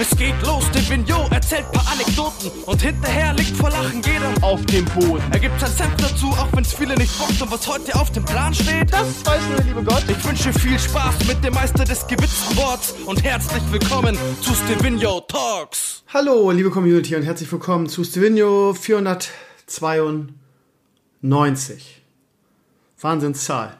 Es geht los, der Vignot erzählt paar Anekdoten und hinterher liegt vor Lachen jeder auf dem Boden. Er gibt sein Senf dazu, auch wenn's viele nicht bockt und was heute auf dem Plan steht, das weiß nur der liebe Gott. Ich wünsche viel Spaß mit dem Meister des gewitzten Worts und herzlich willkommen zu Stevino Talks. Hallo, liebe Community und herzlich willkommen zu Stevino 492. Wahnsinnszahl.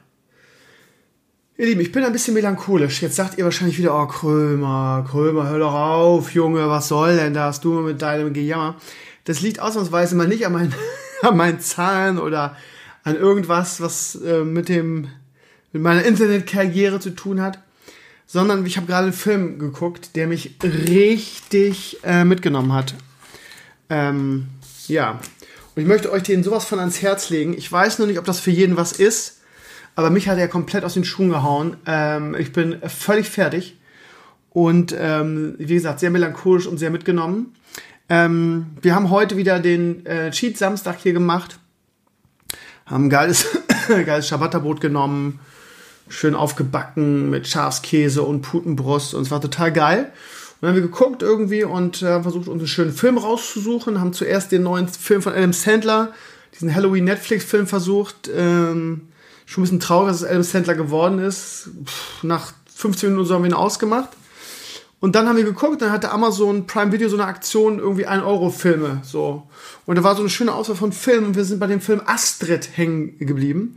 Ihr Lieben, ich bin ein bisschen melancholisch. Jetzt sagt ihr wahrscheinlich wieder, oh Krömer, Krömer, hör doch auf, Junge, was soll denn das, du mit deinem Gejammer. Das liegt ausnahmsweise mal nicht an meinen, an meinen Zahlen oder an irgendwas, was äh, mit dem, mit meiner Internetkarriere zu tun hat, sondern ich habe gerade einen Film geguckt, der mich richtig äh, mitgenommen hat. Ähm, ja. Und ich möchte euch den sowas von ans Herz legen. Ich weiß nur nicht, ob das für jeden was ist. Aber mich hat er komplett aus den Schuhen gehauen. Ähm, ich bin völlig fertig. Und ähm, wie gesagt, sehr melancholisch und sehr mitgenommen. Ähm, wir haben heute wieder den äh, Cheat Samstag hier gemacht. Haben ein geiles, geiles Ciabatta-Brot genommen. Schön aufgebacken mit Schafskäse und Putenbrust. Und es war total geil. Und dann haben wir geguckt irgendwie und äh, versucht, uns einen schönen Film rauszusuchen. Haben zuerst den neuen Film von Adam Sandler, diesen Halloween-Netflix-Film versucht. Ähm, schon ein bisschen traurig, dass es Adam Sandler geworden ist. Pff, nach 15 Minuten so haben wir ihn ausgemacht. Und dann haben wir geguckt, dann hatte Amazon Prime Video so eine Aktion, irgendwie 1 Euro Filme, so. Und da war so eine schöne Auswahl von Filmen und wir sind bei dem Film Astrid hängen geblieben.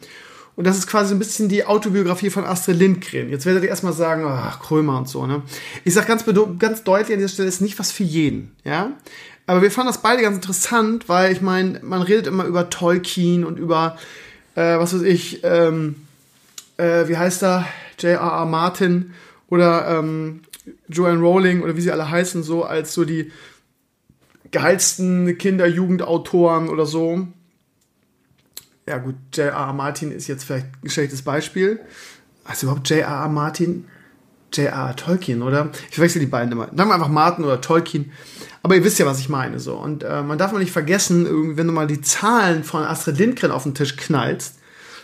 Und das ist quasi ein bisschen die Autobiografie von Astrid Lindgren. Jetzt werdet ihr erstmal sagen, ach, Krömer und so, ne? Ich sag ganz, ganz deutlich an dieser Stelle, ist nicht was für jeden, ja? Aber wir fanden das beide ganz interessant, weil ich meine, man redet immer über Tolkien und über äh, was weiß ich, ähm, äh, wie heißt er, J.R.R. Martin oder ähm, Joanne Rowling oder wie sie alle heißen, so als so die geilsten Kinder-Jugendautoren oder so. Ja gut, J.R.R. Martin ist jetzt vielleicht ein schlechtes Beispiel. Also überhaupt J.R.R. Martin? J.R.R. Tolkien, oder? Ich verwechsel die beiden immer. Sagen wir einfach Martin oder Tolkien. Aber ihr wisst ja, was ich meine. So. Und äh, man darf mal nicht vergessen, irgendwie, wenn du mal die Zahlen von Astrid Lindgren auf den Tisch knallst,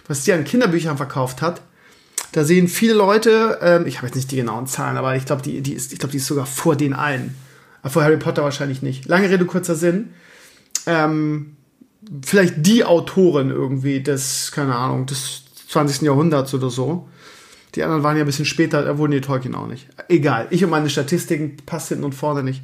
was die an Kinderbüchern verkauft hat, da sehen viele Leute, ähm, ich habe jetzt nicht die genauen Zahlen, aber ich glaube, die, die, ist, glaub, die ist sogar vor den allen. Aber vor Harry Potter wahrscheinlich nicht. Lange Rede, kurzer Sinn. Ähm, vielleicht die Autorin irgendwie des, keine Ahnung, des 20. Jahrhunderts oder so. Die anderen waren ja ein bisschen später, da wurden die Tolkien auch nicht. Egal, ich und meine Statistiken passt hinten und vorne nicht.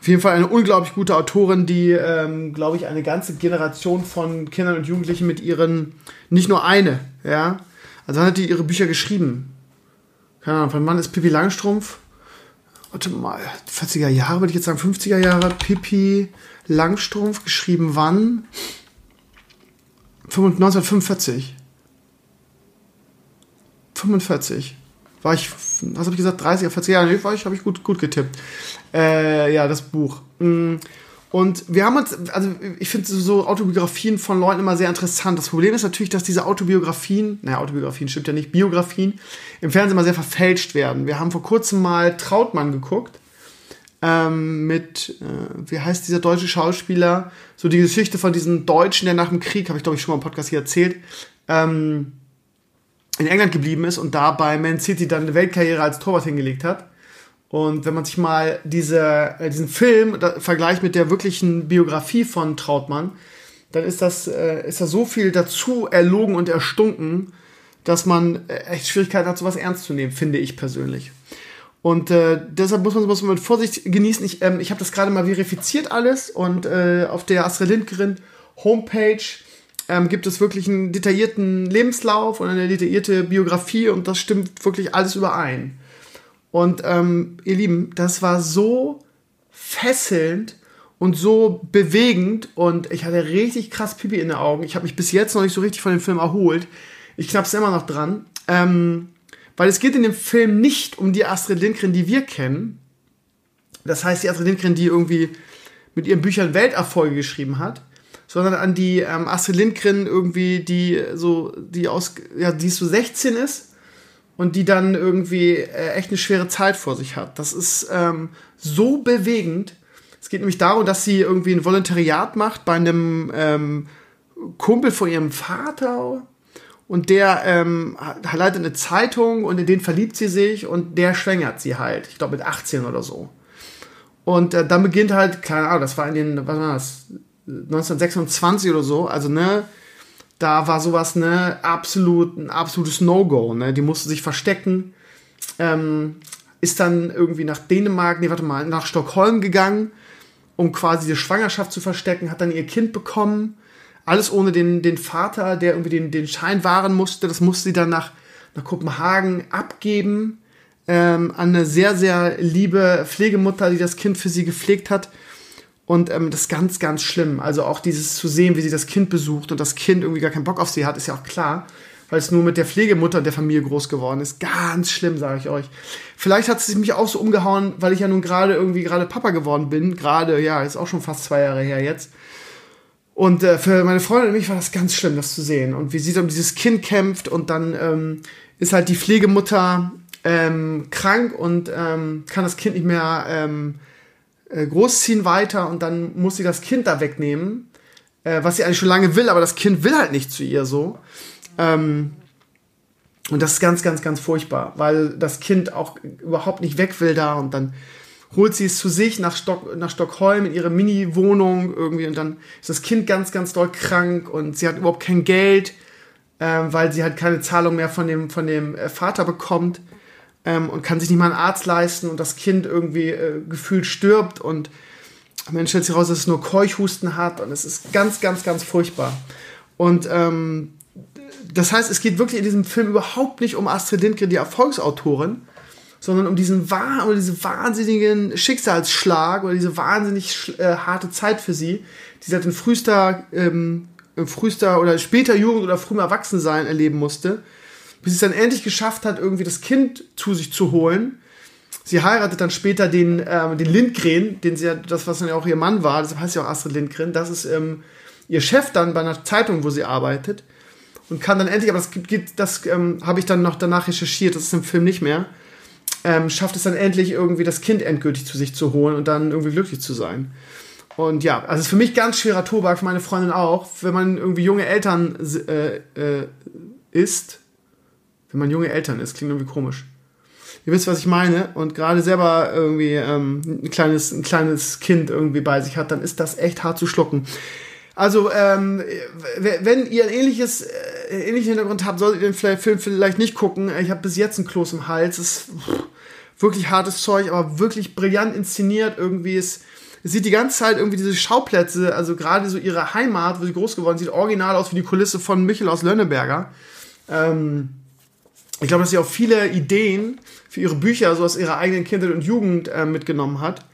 Auf jeden Fall eine unglaublich gute Autorin, die, ähm, glaube ich, eine ganze Generation von Kindern und Jugendlichen mit ihren, nicht nur eine, ja. Also hat die ihre Bücher geschrieben. Keine Ahnung, von wann ist Pippi Langstrumpf? Warte mal, 40er Jahre, würde ich jetzt sagen, 50er Jahre. Pippi Langstrumpf, geschrieben wann? 1945. 45 war ich, was habe ich gesagt, 30er, 40 Jahre, nee, ich, habe ich gut, gut getippt. Äh, ja, das Buch. Mm. Und wir haben uns, also ich finde so Autobiografien von Leuten immer sehr interessant. Das Problem ist natürlich, dass diese Autobiografien, naja, Autobiografien stimmt ja nicht, Biografien im Fernsehen immer sehr verfälscht werden. Wir haben vor kurzem mal Trautmann geguckt ähm, mit, äh, wie heißt dieser deutsche Schauspieler, so die Geschichte von diesem Deutschen, der nach dem Krieg, habe ich glaube ich schon mal im Podcast hier erzählt, ähm, in England geblieben ist und da bei Man City dann eine Weltkarriere als Torwart hingelegt hat. Und wenn man sich mal diese, äh, diesen Film vergleicht mit der wirklichen Biografie von Trautmann, dann ist das, äh, ist da so viel dazu erlogen und erstunken, dass man äh, echt Schwierigkeiten hat, sowas ernst zu nehmen, finde ich persönlich. Und äh, deshalb muss man sowas mit Vorsicht genießen. Ich, ähm, ich habe das gerade mal verifiziert alles und äh, auf der Astrid Lindgren Homepage ähm, gibt es wirklich einen detaillierten Lebenslauf und eine detaillierte Biografie und das stimmt wirklich alles überein. Und ähm, ihr Lieben, das war so fesselnd und so bewegend und ich hatte richtig krass Pipi in den Augen. Ich habe mich bis jetzt noch nicht so richtig von dem Film erholt. Ich knapp's immer noch dran. Ähm, weil es geht in dem Film nicht um die Astrid Lindgren, die wir kennen. Das heißt, die Astrid Lindgren, die irgendwie mit ihren Büchern Welterfolge geschrieben hat, sondern an die ähm, Astrid Lindgren irgendwie, die so, die aus, ja, die so 16 ist und die dann irgendwie äh, echt eine schwere Zeit vor sich hat. Das ist ähm, so bewegend. Es geht nämlich darum, dass sie irgendwie ein Volontariat macht bei einem ähm, Kumpel von ihrem Vater und der ähm, leitet eine Zeitung und in den verliebt sie sich und der schwängert sie halt. Ich glaube mit 18 oder so. Und äh, dann beginnt halt, keine Ahnung, das war in den, was war das, 1926 oder so, also ne, da war sowas, ne, absolut, ein absolutes No-Go, ne, die musste sich verstecken, ähm, ist dann irgendwie nach Dänemark, nee, warte mal, nach Stockholm gegangen, um quasi die Schwangerschaft zu verstecken, hat dann ihr Kind bekommen, alles ohne den, den Vater, der irgendwie den, den Schein wahren musste, das musste sie dann nach, nach Kopenhagen abgeben, ähm, an eine sehr, sehr liebe Pflegemutter, die das Kind für sie gepflegt hat. Und ähm, das ist ganz, ganz schlimm. Also auch dieses zu sehen, wie sie das Kind besucht und das Kind irgendwie gar keinen Bock auf sie hat, ist ja auch klar, weil es nur mit der Pflegemutter der Familie groß geworden ist. Ganz schlimm, sage ich euch. Vielleicht hat es mich auch so umgehauen, weil ich ja nun gerade irgendwie gerade Papa geworden bin. Gerade, ja, ist auch schon fast zwei Jahre her jetzt. Und äh, für meine Freundin und mich war das ganz schlimm, das zu sehen. Und wie sie um dieses Kind kämpft und dann ähm, ist halt die Pflegemutter ähm, krank und ähm, kann das Kind nicht mehr ähm, äh, großziehen weiter und dann muss sie das Kind da wegnehmen, äh, was sie eigentlich schon lange will, aber das Kind will halt nicht zu ihr so. Ähm, und das ist ganz, ganz, ganz furchtbar, weil das Kind auch überhaupt nicht weg will da und dann holt sie es zu sich nach, Stock, nach Stockholm in ihre Mini-Wohnung irgendwie und dann ist das Kind ganz, ganz doll krank und sie hat überhaupt kein Geld, äh, weil sie halt keine Zahlung mehr von dem, von dem äh, Vater bekommt ähm, und kann sich nicht mal einen Arzt leisten und das Kind irgendwie äh, gefühlt stirbt und Ende stellt sich raus, dass es nur Keuchhusten hat und es ist ganz, ganz, ganz furchtbar. Und ähm, das heißt, es geht wirklich in diesem Film überhaupt nicht um Astrid Lindgren, die Erfolgsautorin, sondern um diesen um diesen wahnsinnigen Schicksalsschlag oder diese wahnsinnig äh, harte Zeit für sie, die sie halt frühester, ähm, frühester oder später Jugend oder frühem Erwachsensein erleben musste bis sie es dann endlich geschafft hat, irgendwie das Kind zu sich zu holen. Sie heiratet dann später den, ähm, den Lindgren, den sie ja, das, was dann ja auch ihr Mann war, deshalb heißt sie auch Astrid Lindgren. Das ist ähm, ihr Chef dann bei einer Zeitung, wo sie arbeitet. Und kann dann endlich, aber das, das ähm, habe ich dann noch danach recherchiert, das ist im Film nicht mehr, ähm, schafft es dann endlich irgendwie das Kind endgültig zu sich zu holen und dann irgendwie glücklich zu sein. Und ja, also es ist für mich ganz schwerer Tobak, für meine Freundin auch, wenn man irgendwie junge Eltern äh, äh, ist, wenn man junge Eltern ist. Klingt irgendwie komisch. Ihr wisst, was ich meine. Und gerade selber irgendwie ähm, ein, kleines, ein kleines Kind irgendwie bei sich hat, dann ist das echt hart zu schlucken. Also, ähm, wenn ihr ein ähnliches, äh, ähnlichen Hintergrund habt, solltet ihr den Film vielleicht nicht gucken. Ich habe bis jetzt ein Kloß im Hals. Es ist wirklich hartes Zeug, aber wirklich brillant inszeniert. Irgendwie ist, sieht die ganze Zeit irgendwie diese Schauplätze, also gerade so ihre Heimat, wo sie groß geworden sieht original aus wie die Kulisse von Michel aus Lönneberger. Ähm, ich glaube, dass sie auch viele Ideen für ihre Bücher so aus ihrer eigenen Kindheit und Jugend äh, mitgenommen hat.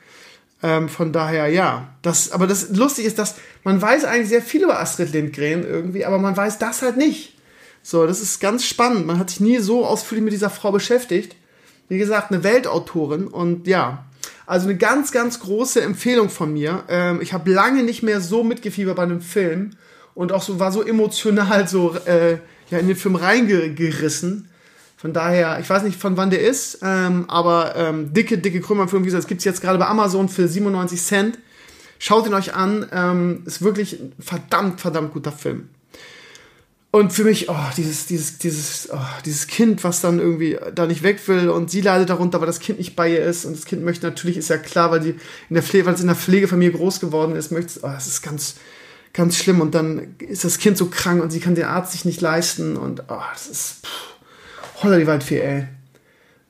Ähm, von daher, ja. Das, aber das Lustige ist, dass man weiß eigentlich sehr viel über Astrid Lindgren irgendwie, aber man weiß das halt nicht. So, das ist ganz spannend. Man hat sich nie so ausführlich mit dieser Frau beschäftigt. Wie gesagt, eine Weltautorin und ja. Also eine ganz, ganz große Empfehlung von mir. Ähm, ich habe lange nicht mehr so mitgefiebert bei einem Film und auch so war so emotional so äh, ja, in den Film reingerissen. Von daher, ich weiß nicht, von wann der ist, ähm, aber ähm, dicke, dicke Krümmerfilm, wie gesagt, das gibt es jetzt gerade bei Amazon für 97 Cent. Schaut ihn euch an, ähm, ist wirklich ein verdammt, verdammt guter Film. Und für mich, oh, dieses, dieses, dieses, oh, dieses Kind, was dann irgendwie da nicht weg will und sie leidet darunter, weil das Kind nicht bei ihr ist und das Kind möchte natürlich, ist ja klar, weil die in der Pflege, weil es in der Pflegefamilie groß geworden ist, möchte, oh, das ist ganz, ganz schlimm und dann ist das Kind so krank und sie kann den Arzt sich nicht leisten und oh, das ist, pff Holla die Waldfee, ey.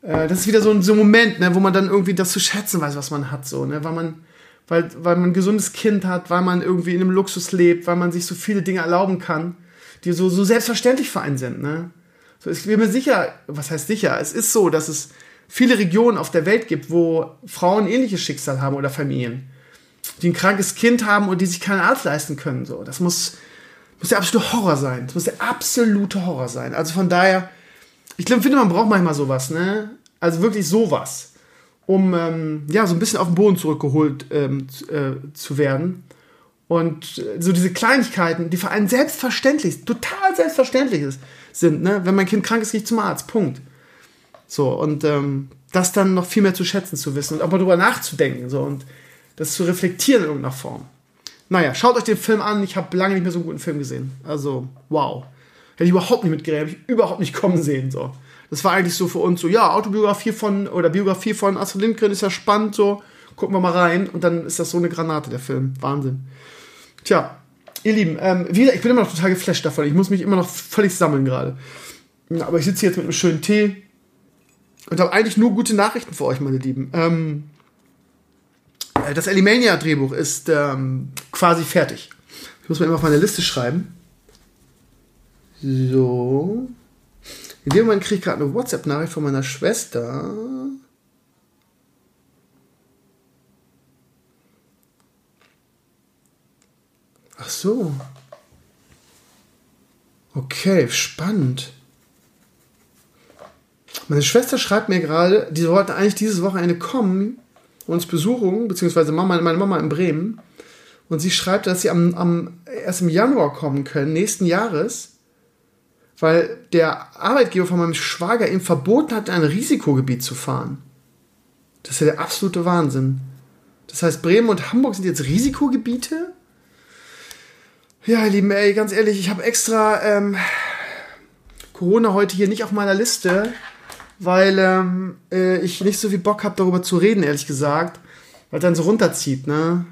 Äh, das ist wieder so ein, so ein Moment, ne, wo man dann irgendwie das zu schätzen weiß, was man hat, so, ne, weil man, weil, weil man ein gesundes Kind hat, weil man irgendwie in einem Luxus lebt, weil man sich so viele Dinge erlauben kann, die so, so selbstverständlich für einen sind, ne. So, ich bin mir sicher, was heißt sicher? Es ist so, dass es viele Regionen auf der Welt gibt, wo Frauen ähnliches Schicksal haben oder Familien, die ein krankes Kind haben und die sich keinen Arzt leisten können, so. Das muss, muss der absolute Horror sein. Das muss der absolute Horror sein. Also von daher, ich glaube, finde, man braucht manchmal sowas, ne? Also wirklich sowas, um ähm, ja so ein bisschen auf den Boden zurückgeholt ähm, äh, zu werden. Und äh, so diese Kleinigkeiten, die für einen selbstverständlich, total selbstverständlich sind, ne? Wenn mein Kind krank ist, gehe ich zum Arzt. Punkt. So, und ähm, das dann noch viel mehr zu schätzen zu wissen und auch mal drüber nachzudenken so und das zu reflektieren in irgendeiner Form. Naja, schaut euch den Film an. Ich habe lange nicht mehr so einen guten Film gesehen. Also, wow. Hätte ich überhaupt nicht mitgerechnet, habe ich überhaupt nicht kommen sehen. So. Das war eigentlich so für uns so, ja, Autobiografie von oder Biografie von Astrid Lindgren ist ja spannend, so. gucken wir mal rein und dann ist das so eine Granate, der Film. Wahnsinn. Tja, ihr Lieben, ähm, wie ich bin immer noch total geflasht davon. Ich muss mich immer noch völlig sammeln gerade. Aber ich sitze jetzt mit einem schönen Tee und habe eigentlich nur gute Nachrichten für euch, meine Lieben. Ähm, äh, das Alimania-Drehbuch ist ähm, quasi fertig. Ich muss mir immer auf meine Liste schreiben. So. In dem Moment kriege ich gerade eine WhatsApp-Nachricht von meiner Schwester. Ach so. Okay, spannend. Meine Schwester schreibt mir gerade, die wollten eigentlich dieses Wochenende kommen, uns besuchen, beziehungsweise Mama, meine Mama in Bremen. Und sie schreibt, dass sie am, am, erst im Januar kommen können, nächsten Jahres, weil der Arbeitgeber von meinem Schwager ihm verboten hat, in ein Risikogebiet zu fahren. Das ist ja der absolute Wahnsinn. Das heißt, Bremen und Hamburg sind jetzt Risikogebiete? Ja, ihr Lieben, ey, ganz ehrlich, ich habe extra ähm, Corona heute hier nicht auf meiner Liste, weil ähm, äh, ich nicht so viel Bock habe, darüber zu reden, ehrlich gesagt. Weil dann so runterzieht, ne?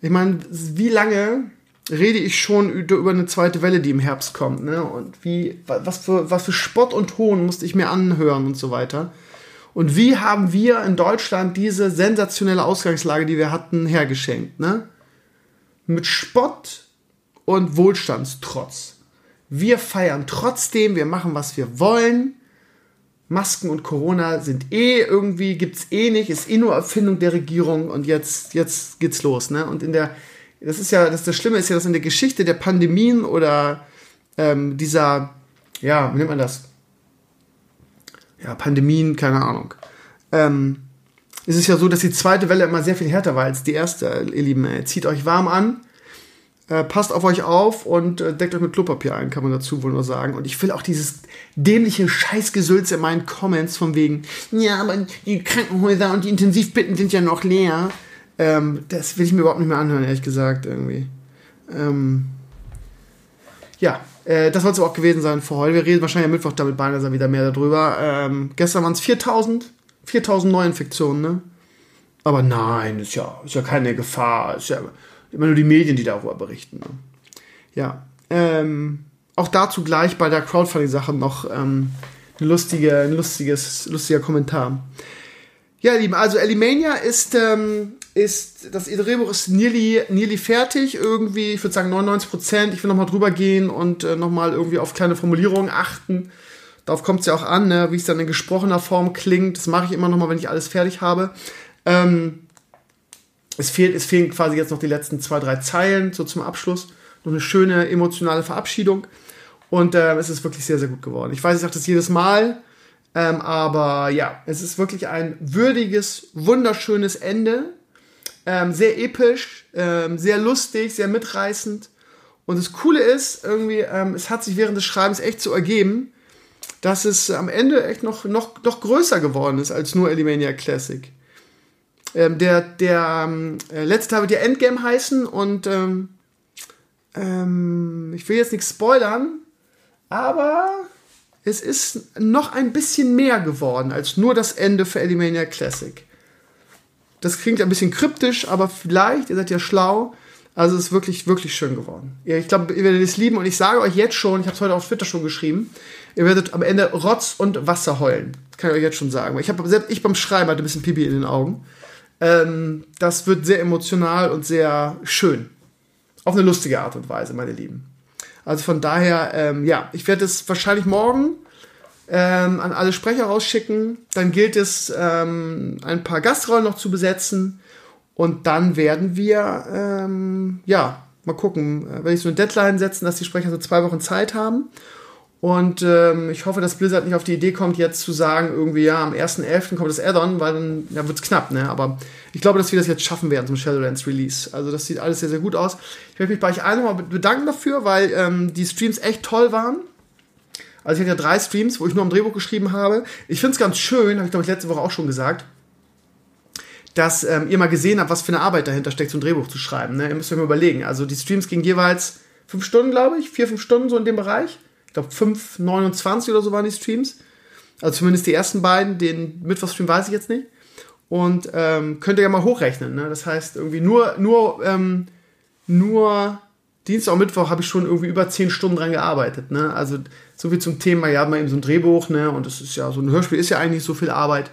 Ich meine, wie lange rede ich schon über eine zweite Welle, die im Herbst kommt, ne? Und wie, was für, was für Spott und Hohn musste ich mir anhören und so weiter. Und wie haben wir in Deutschland diese sensationelle Ausgangslage, die wir hatten, hergeschenkt, ne? Mit Spott und Wohlstandstrotz. Wir feiern trotzdem, wir machen, was wir wollen. Masken und Corona sind eh irgendwie, gibt's eh nicht, ist eh nur Erfindung der Regierung und jetzt, jetzt geht's los, ne? Und in der, das ist ja, das, das Schlimme ist ja, dass in der Geschichte der Pandemien oder ähm, dieser, ja, wie nennt man das? Ja, Pandemien, keine Ahnung. Ähm, ist es ja so, dass die zweite Welle immer sehr viel härter war als die erste, ihr Lieben. Ey. Zieht euch warm an, äh, passt auf euch auf und äh, deckt euch mit Klopapier ein, kann man dazu wohl nur sagen. Und ich will auch dieses dämliche Scheißgesülz in meinen Comments von wegen, ja, aber die Krankenhäuser und die Intensivbetten sind ja noch leer. Ähm, das will ich mir überhaupt nicht mehr anhören, ehrlich gesagt, irgendwie. Ähm, ja, äh, das soll es auch gewesen sein für heute. Wir reden wahrscheinlich am Mittwoch damit Balnasar wieder mehr darüber. Ähm, gestern waren es 4000, 4000 Neuinfektionen, ne? Aber nein, ist ja, ist ja keine Gefahr. Ist ja immer nur die Medien, die darüber berichten. Ne? Ja. Ähm, auch dazu gleich bei der Crowdfunding-Sache noch ähm, ein, lustige, ein lustiges, lustiger Kommentar. Ja, Lieben, also Elimania ist, ähm, ist das Drehbuch ist nearly, nearly fertig, irgendwie, ich würde sagen 99 Prozent. Ich will nochmal drüber gehen und äh, nochmal irgendwie auf kleine Formulierungen achten. Darauf kommt es ja auch an, ne, wie es dann in gesprochener Form klingt. Das mache ich immer nochmal, wenn ich alles fertig habe. Ähm, es, fehlt, es fehlen quasi jetzt noch die letzten zwei, drei Zeilen so zum Abschluss. Noch eine schöne emotionale Verabschiedung. Und äh, es ist wirklich sehr, sehr gut geworden. Ich weiß, ich sage das jedes Mal, ähm, aber ja, es ist wirklich ein würdiges, wunderschönes Ende. Ähm, sehr episch, ähm, sehr lustig, sehr mitreißend. Und das Coole ist, irgendwie, ähm, es hat sich während des Schreibens echt so ergeben, dass es am Ende echt noch, noch, noch größer geworden ist als nur Elimania Classic. Ähm, der der ähm, äh, letzte Teil wird ja Endgame heißen und ähm, ich will jetzt nichts spoilern, aber es ist noch ein bisschen mehr geworden als nur das Ende für Elimania Classic. Das klingt ein bisschen kryptisch, aber vielleicht, ihr seid ja schlau, also es ist wirklich, wirklich schön geworden. Ich glaube, ihr werdet es lieben und ich sage euch jetzt schon, ich habe es heute auf Twitter schon geschrieben, ihr werdet am Ende Rotz und Wasser heulen. Das kann ich euch jetzt schon sagen. Ich habe selbst ich beim Schreiben hatte ein bisschen Pipi in den Augen. Ähm, das wird sehr emotional und sehr schön. Auf eine lustige Art und Weise, meine Lieben. Also von daher, ähm, ja, ich werde es wahrscheinlich morgen ähm, an alle Sprecher rausschicken. Dann gilt es, ähm, ein paar Gastrollen noch zu besetzen. Und dann werden wir, ähm, ja, mal gucken, äh, wenn ich so eine Deadline setzen, dass die Sprecher so zwei Wochen Zeit haben. Und ähm, ich hoffe, dass Blizzard nicht auf die Idee kommt, jetzt zu sagen, irgendwie, ja, am 1.11. kommt das Add-on, weil dann ja, wird es knapp, ne? Aber ich glaube, dass wir das jetzt schaffen werden zum Shadowlands Release. Also das sieht alles sehr, sehr gut aus. Ich möchte mich bei euch allen nochmal bedanken dafür, weil ähm, die Streams echt toll waren. Also ich hatte ja drei Streams, wo ich nur am Drehbuch geschrieben habe. Ich finde es ganz schön, habe ich glaube ich letzte Woche auch schon gesagt, dass ähm, ihr mal gesehen habt, was für eine Arbeit dahinter steckt, so ein Drehbuch zu schreiben. Ne? Ihr müsst euch mal überlegen. Also die Streams gingen jeweils fünf Stunden, glaube ich, vier, fünf Stunden so in dem Bereich ich glaube 5,29 oder so waren die Streams. Also zumindest die ersten beiden, den Mittwochstream weiß ich jetzt nicht. Und ähm, könnt ihr ja mal hochrechnen. Ne? Das heißt, irgendwie nur, nur, ähm, nur Dienstag und Mittwoch habe ich schon irgendwie über zehn Stunden dran gearbeitet. Ne? Also so viel zum Thema, ja, mal eben so ein Drehbuch, ne? Und das ist ja, so ein Hörspiel ist ja eigentlich so viel Arbeit.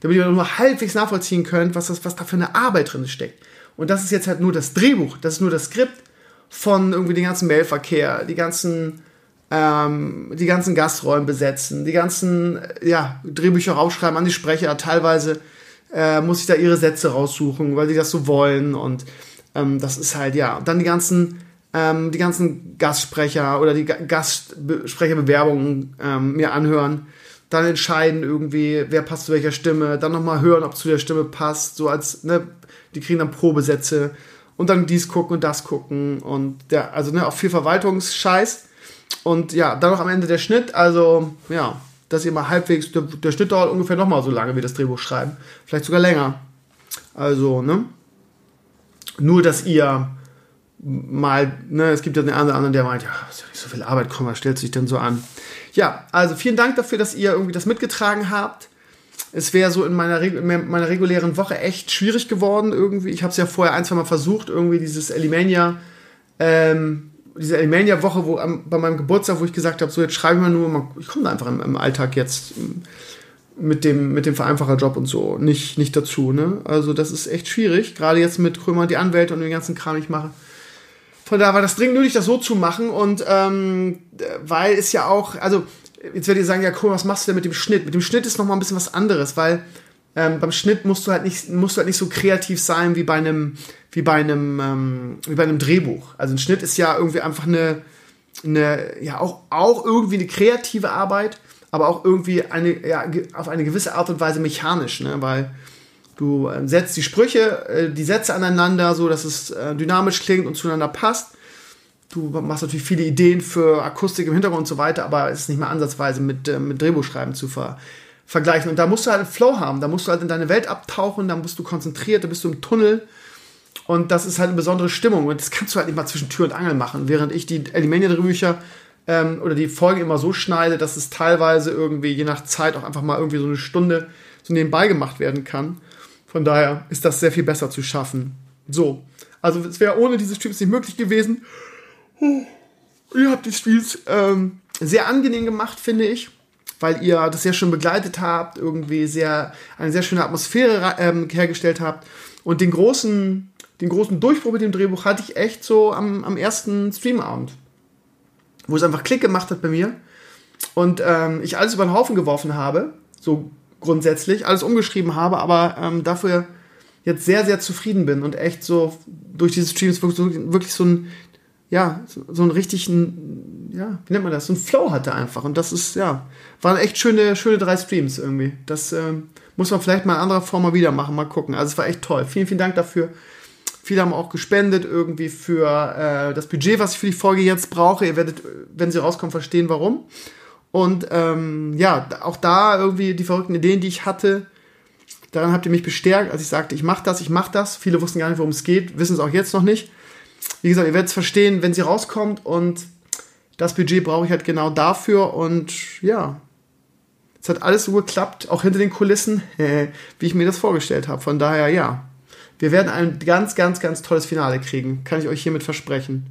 Damit ihr nur halbwegs nachvollziehen könnt, was, das, was da für eine Arbeit drin steckt. Und das ist jetzt halt nur das Drehbuch, das ist nur das Skript von irgendwie den ganzen Mailverkehr, die ganzen, ähm, die ganzen Gastrollen besetzen, die ganzen ja, Drehbücher rausschreiben an die Sprecher. Teilweise äh, muss ich da ihre Sätze raussuchen, weil die das so wollen. Und ähm, das ist halt, ja. Und dann die ganzen, ähm, die ganzen Gastsprecher oder die Gastsprecherbewerbungen ähm, mir anhören. Dann entscheiden irgendwie, wer passt zu welcher Stimme. Dann nochmal hören, ob zu der Stimme passt. So als, ne, die kriegen dann Probesätze. Und dann dies gucken und das gucken. Und der, also ne, auch viel Verwaltungsscheiß. Und ja, dann noch am Ende der Schnitt. Also, ja, dass ihr mal halbwegs, der, der Schnitt dauert ungefähr nochmal so lange wie das Drehbuch schreiben. Vielleicht sogar länger. Also, ne? Nur, dass ihr mal, ne, es gibt ja den einen oder anderen, der meint, ja, ist ja nicht so viel Arbeit, komm, was stellt sich denn so an? Ja, also vielen Dank dafür, dass ihr irgendwie das mitgetragen habt. Es wäre so in meiner, in meiner regulären Woche echt schwierig geworden irgendwie. Ich habe es ja vorher ein, zwei Mal versucht, irgendwie dieses Elimania ähm, diese Elimania-Woche, wo am, bei meinem Geburtstag, wo ich gesagt habe, so jetzt schreibe ich mal nur, ich komme da einfach im, im, Alltag jetzt mit dem, mit dem Vereinfacher-Job und so nicht, nicht dazu. Ne? Also das ist echt schwierig, gerade jetzt mit Krömer die Anwälte und den ganzen Kram, ich mache. Von daher war das dringend nötig, das so zu machen und ähm, weil es ja auch, also jetzt werdet ihr sagen, ja Krömer, was machst du denn mit dem Schnitt? Mit dem Schnitt ist nochmal ein bisschen was anderes, weil ähm, beim Schnitt musst du halt nicht, musst du halt nicht so kreativ sein wie bei einem, wie bei einem, ähm, wie bei einem Drehbuch. Also ein Schnitt ist ja irgendwie einfach eine, eine ja auch, auch irgendwie eine kreative Arbeit, aber auch irgendwie eine, ja, auf eine gewisse Art und Weise mechanisch, ne? weil du äh, setzt die Sprüche, äh, die Sätze aneinander, so dass es äh, dynamisch klingt und zueinander passt. Du machst natürlich viele Ideen für Akustik im Hintergrund und so weiter, aber es ist nicht mehr ansatzweise mit, mit Drehbuchschreiben zu ver, vergleichen. Und da musst du halt einen Flow haben, da musst du halt in deine Welt abtauchen, da bist du konzentriert, da bist du im Tunnel. Und das ist halt eine besondere Stimmung. Und das kannst du halt nicht mal zwischen Tür und Angel machen, während ich die Alimania-Drehbücher ähm, oder die Folgen immer so schneide, dass es teilweise irgendwie je nach Zeit auch einfach mal irgendwie so eine Stunde so nebenbei gemacht werden kann. Von daher ist das sehr viel besser zu schaffen. So. Also es wäre ohne diese Streams nicht möglich gewesen. Ihr habt die Streams ähm, sehr angenehm gemacht, finde ich weil ihr das sehr schön begleitet habt, irgendwie sehr, eine sehr schöne Atmosphäre ähm, hergestellt habt. Und den großen, den großen Durchbruch mit dem Drehbuch hatte ich echt so am, am ersten Streamabend, wo es einfach Klick gemacht hat bei mir und ähm, ich alles über den Haufen geworfen habe, so grundsätzlich, alles umgeschrieben habe, aber ähm, dafür jetzt sehr, sehr zufrieden bin und echt so durch diese Streams wirklich, so ein, ja, so, einen richtigen, ja, wie nennt man das, so einen Flow hatte einfach. Und das ist, ja, waren echt schöne, schöne drei Streams irgendwie. Das ähm, muss man vielleicht mal in anderer Form mal wieder machen, mal gucken. Also es war echt toll. Vielen, vielen Dank dafür. Viele haben auch gespendet irgendwie für äh, das Budget, was ich für die Folge jetzt brauche. Ihr werdet, wenn sie rauskommt, verstehen, warum. Und ähm, ja, auch da irgendwie die verrückten Ideen, die ich hatte, daran habt ihr mich bestärkt, als ich sagte, ich mache das, ich mache das. Viele wussten gar nicht, worum es geht, wissen es auch jetzt noch nicht. Wie gesagt, ihr werdet es verstehen, wenn sie rauskommt und das Budget brauche ich halt genau dafür und ja, es hat alles so geklappt, auch hinter den Kulissen, wie ich mir das vorgestellt habe. Von daher, ja, wir werden ein ganz, ganz, ganz tolles Finale kriegen. Kann ich euch hiermit versprechen.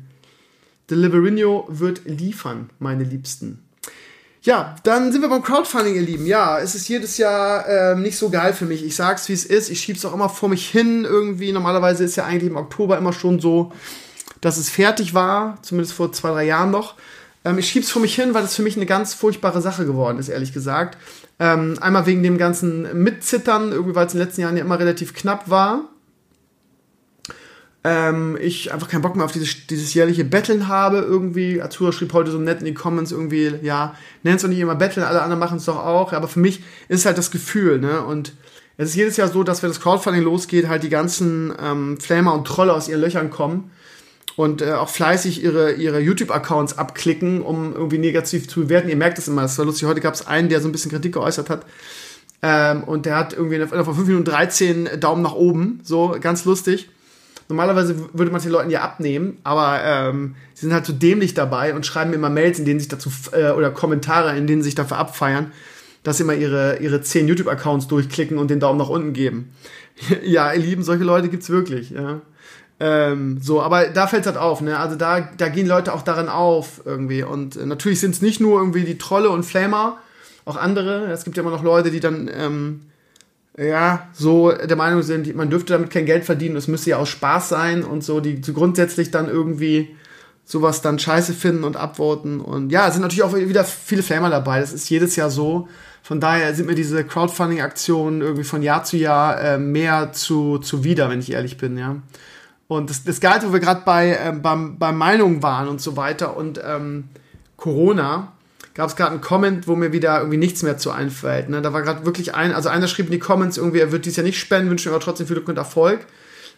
Deliverino wird liefern, meine Liebsten. Ja, dann sind wir beim Crowdfunding, ihr Lieben. Ja, es ist jedes Jahr ähm, nicht so geil für mich. Ich sag's, wie es ist. Ich schieb's auch immer vor mich hin irgendwie. Normalerweise ist ja eigentlich im Oktober immer schon so, dass es fertig war. Zumindest vor zwei, drei Jahren noch. Ähm, ich schieb's vor mich hin, weil das für mich eine ganz furchtbare Sache geworden ist, ehrlich gesagt. Ähm, einmal wegen dem ganzen Mitzittern, irgendwie, weil es in den letzten Jahren ja immer relativ knapp war. Ähm, ich einfach keinen Bock mehr auf dieses, dieses jährliche Betteln habe irgendwie. Azura schrieb heute so nett in die Comments irgendwie, ja, nennst du nicht immer Betteln, alle anderen machen es doch auch. Aber für mich ist halt das Gefühl, ne? Und es ist jedes Jahr so, dass wenn das Crowdfunding losgeht, halt die ganzen ähm, Flamer und Trolle aus ihren Löchern kommen und äh, auch fleißig ihre, ihre YouTube-Accounts abklicken, um irgendwie negativ zu bewerten. Ihr merkt das immer, das war lustig. Heute gab es einen, der so ein bisschen Kritik geäußert hat. Ähm, und der hat irgendwie von 5 Minuten 13 Daumen nach oben. So, ganz lustig. Normalerweise würde man es den Leuten ja abnehmen, aber ähm, sie sind halt so dämlich dabei und schreiben immer Mails, in denen sich dazu, äh, oder Kommentare, in denen sich dafür abfeiern, dass sie mal ihre, ihre zehn YouTube-Accounts durchklicken und den Daumen nach unten geben. ja, ihr Lieben, solche Leute gibt's wirklich, ja. Ähm, so, aber da fällt halt auf, ne? Also da, da gehen Leute auch darin auf irgendwie. Und äh, natürlich sind es nicht nur irgendwie die Trolle und Flamer, auch andere. Es gibt ja immer noch Leute, die dann ähm, ja so der Meinung sind, man dürfte damit kein Geld verdienen, es müsste ja aus Spaß sein und so, die so grundsätzlich dann irgendwie sowas dann scheiße finden und abworten. Und ja, es sind natürlich auch wieder viele Flamer dabei. Das ist jedes Jahr so. Von daher sind mir diese Crowdfunding-Aktionen irgendwie von Jahr zu Jahr äh, mehr zu, zuwider, wenn ich ehrlich bin, ja. Und das, das Geile, wo wir gerade bei, ähm, beim, bei Meinungen waren und so weiter und ähm, Corona, gab es gerade einen Comment, wo mir wieder irgendwie nichts mehr zu einfällt. Ne? Da war gerade wirklich ein, also einer schrieb in die Comments irgendwie, er wird dies ja nicht spenden, wünscht mir aber trotzdem viel Glück und Erfolg.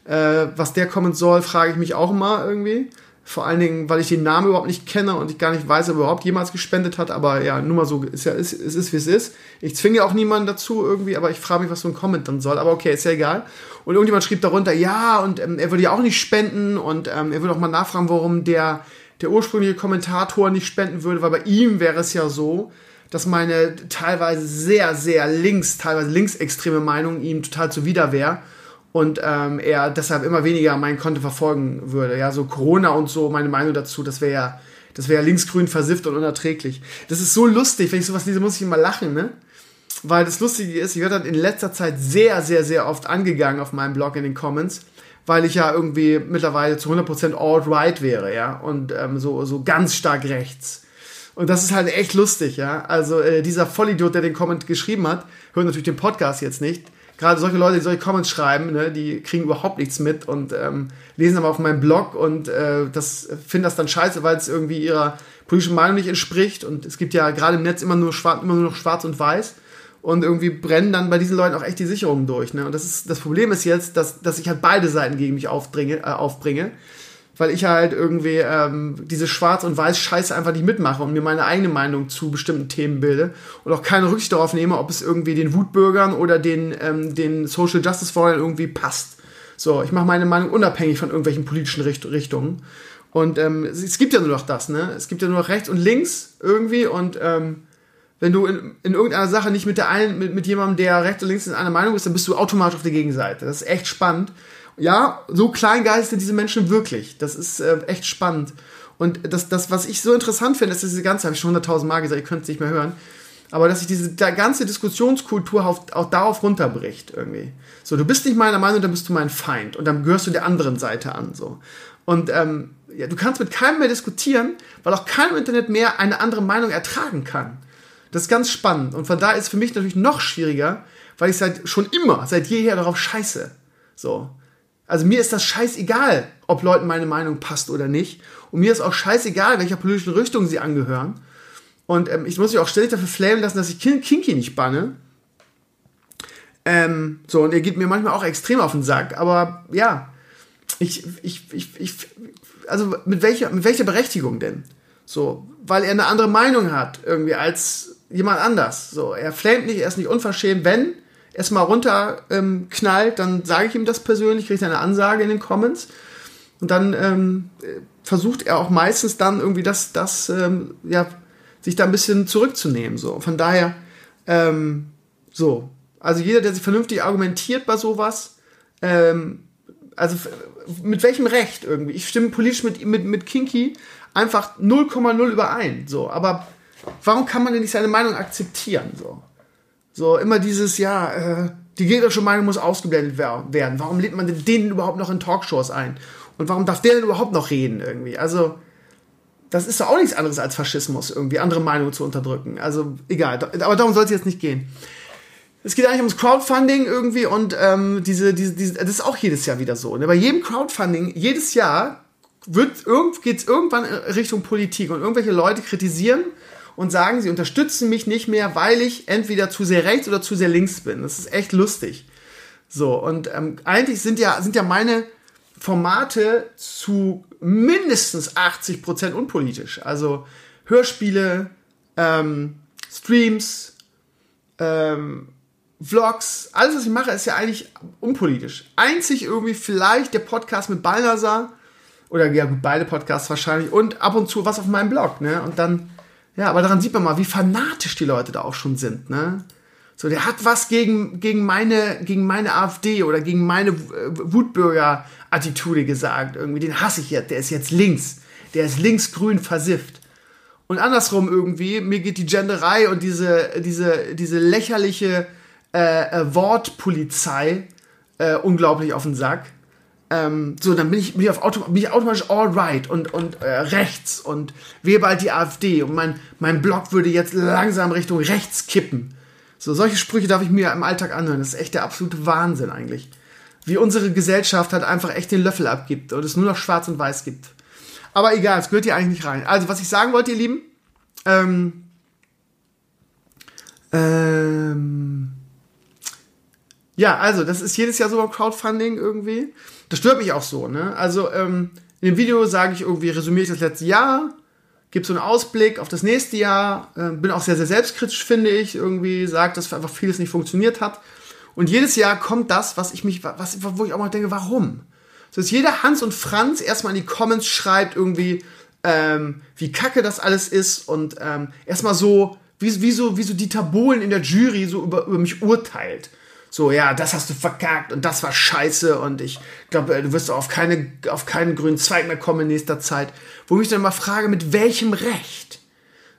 Äh, was der Comment soll, frage ich mich auch immer irgendwie. Vor allen Dingen, weil ich den Namen überhaupt nicht kenne und ich gar nicht weiß, ob er überhaupt jemals gespendet hat. Aber ja, nur mal so, ist ja, ist, es ist, wie es ist. Ich zwinge auch niemanden dazu irgendwie, aber ich frage mich, was so ein Comment dann soll. Aber okay, ist ja egal. Und irgendjemand schrieb darunter, ja, und ähm, er würde ja auch nicht spenden und ähm, er würde auch mal nachfragen, warum der, der ursprüngliche Kommentator nicht spenden würde, weil bei ihm wäre es ja so, dass meine teilweise sehr, sehr links, teilweise linksextreme Meinung ihm total zuwider wäre und ähm, er deshalb immer weniger mein Konto verfolgen würde. Ja, so Corona und so, meine Meinung dazu, das wäre ja, das wäre ja linksgrün versifft und unerträglich. Das ist so lustig, wenn ich sowas lese, muss ich immer lachen, ne? Weil das Lustige ist, ich werde dann in letzter Zeit sehr, sehr, sehr oft angegangen auf meinem Blog in den Comments, weil ich ja irgendwie mittlerweile zu 100% alt-right wäre, ja, und ähm, so, so ganz stark rechts. Und das ist halt echt lustig, ja. Also äh, dieser Vollidiot, der den Comment geschrieben hat, hört natürlich den Podcast jetzt nicht, gerade solche Leute, die solche Comments schreiben, ne, die kriegen überhaupt nichts mit und ähm, lesen aber auf meinem Blog und äh, das finden das dann scheiße, weil es irgendwie ihrer politischen Meinung nicht entspricht. Und es gibt ja gerade im Netz immer nur, schwarz, immer nur noch schwarz und weiß. Und irgendwie brennen dann bei diesen Leuten auch echt die Sicherungen durch. Ne? Und das, ist, das Problem ist jetzt, dass, dass ich halt beide Seiten gegen mich aufdringe, äh, aufbringe weil ich halt irgendwie ähm, diese Schwarz- und Weiß-Scheiße einfach nicht mitmache und mir meine eigene Meinung zu bestimmten Themen bilde und auch keine Rücksicht darauf nehme, ob es irgendwie den Wutbürgern oder den, ähm, den Social Justice Followern irgendwie passt. So, ich mache meine Meinung unabhängig von irgendwelchen politischen Richt Richtungen. Und ähm, es, es, gibt ja nur noch das, ne? Es gibt ja nur noch rechts und links irgendwie und ähm, wenn du in, in irgendeiner Sache nicht mit der einen, mit, mit jemandem, der rechts und links in einer Meinung ist, dann bist du automatisch auf der Gegenseite. Das ist echt spannend ja, so kleingeist sind diese Menschen wirklich. Das ist äh, echt spannend. Und das, das, was ich so interessant finde, ist diese ganze, habe ich schon hunderttausend Mal gesagt, ihr könnt es nicht mehr hören, aber dass sich diese ganze Diskussionskultur auf, auch darauf runterbricht irgendwie. So, du bist nicht meiner Meinung, dann bist du mein Feind und dann gehörst du der anderen Seite an. So. Und ähm, ja, du kannst mit keinem mehr diskutieren, weil auch kein Internet mehr eine andere Meinung ertragen kann. Das ist ganz spannend. Und von da ist es für mich natürlich noch schwieriger, weil ich seit schon immer, seit jeher darauf scheiße. So. Also mir ist das scheißegal, ob Leuten meine Meinung passt oder nicht. Und mir ist auch scheißegal, welcher politischen Richtung sie angehören. Und ähm, ich muss mich auch ständig dafür flamen lassen, dass ich Kinky nicht banne. Ähm, so, und er geht mir manchmal auch extrem auf den Sack. Aber ja, ich, ich, ich, ich also mit welcher, mit welcher Berechtigung denn? So, weil er eine andere Meinung hat, irgendwie, als jemand anders. So, er flamet nicht, er ist nicht unverschämt, wenn erstmal runterknallt, ähm, dann sage ich ihm das persönlich, kriege eine Ansage in den Comments. Und dann ähm, versucht er auch meistens dann irgendwie das, das ähm, ja, sich da ein bisschen zurückzunehmen. So. Von daher, ähm, so. Also jeder, der sich vernünftig argumentiert bei sowas, ähm, also mit welchem Recht irgendwie? Ich stimme politisch mit, mit, mit Kinky einfach 0,0 überein. So. Aber warum kann man denn nicht seine Meinung akzeptieren? So. So, immer dieses, ja, äh, die gegnerische Meinung muss ausgeblendet werden. Warum lädt man denn den überhaupt noch in Talkshows ein? Und warum darf der denn überhaupt noch reden irgendwie? Also, das ist doch auch nichts anderes als Faschismus, irgendwie andere Meinungen zu unterdrücken. Also, egal. Aber darum soll es jetzt nicht gehen. Es geht eigentlich ums Crowdfunding irgendwie und ähm, diese, diese, diese, das ist auch jedes Jahr wieder so. Ne? Bei jedem Crowdfunding, jedes Jahr geht es irgendwann Richtung Politik und irgendwelche Leute kritisieren und sagen, sie unterstützen mich nicht mehr, weil ich entweder zu sehr rechts oder zu sehr links bin. Das ist echt lustig. So, und ähm, eigentlich sind ja, sind ja meine Formate zu mindestens 80% unpolitisch. Also Hörspiele, ähm, Streams, ähm, Vlogs, alles, was ich mache, ist ja eigentlich unpolitisch. Einzig irgendwie vielleicht der Podcast mit Balnasar oder ja beide Podcasts wahrscheinlich und ab und zu was auf meinem Blog, ne? Und dann Ja, aber daran sieht man mal, wie fanatisch die Leute da auch schon sind, ne? So, der hat was gegen, gegen meine, gegen meine AfD oder gegen meine Wutbürger-Attitude gesagt. Irgendwie, den hasse ich jetzt. Der ist jetzt links. Der ist linksgrün versifft. Und andersrum irgendwie, mir geht die Genderei und diese, diese, diese lächerliche äh, äh, Wortpolizei äh, unglaublich auf den Sack. Ähm, so, dann bin ich, bin ich, auf Auto, bin ich automatisch all right und, und äh, rechts und wähle bald die AfD und mein, mein Blog würde jetzt langsam Richtung rechts kippen. So, solche Sprüche darf ich mir im Alltag anhören. Das ist echt der absolute Wahnsinn eigentlich. Wie unsere Gesellschaft halt einfach echt den Löffel abgibt und es nur noch schwarz und weiß gibt. Aber egal, es gehört hier eigentlich nicht rein. Also, was ich sagen wollte, ihr Lieben, ähm, ähm, ja, also, das ist jedes Jahr so beim Crowdfunding irgendwie. Das stört mich auch so, ne? Also, ähm, in dem Video sage ich irgendwie, resümiere ich das letzte Jahr, gebe so einen Ausblick auf das nächste Jahr, äh, bin auch sehr, sehr selbstkritisch, finde ich, irgendwie, sage, dass einfach vieles nicht funktioniert hat. Und jedes Jahr kommt das, was ich mich, was, wo ich auch mal denke, warum? So dass jeder Hans und Franz erstmal in die Comments schreibt, irgendwie, ähm, wie kacke das alles ist und ähm, erstmal so, wie, wie, so, wie so Dieter Bohlen in der Jury so über, über mich urteilt. So, ja, das hast du verkackt und das war scheiße und ich glaube, du wirst auf, keine, auf keinen grünen Zweig mehr kommen in nächster Zeit. Wo ich mich dann mal frage, mit welchem Recht?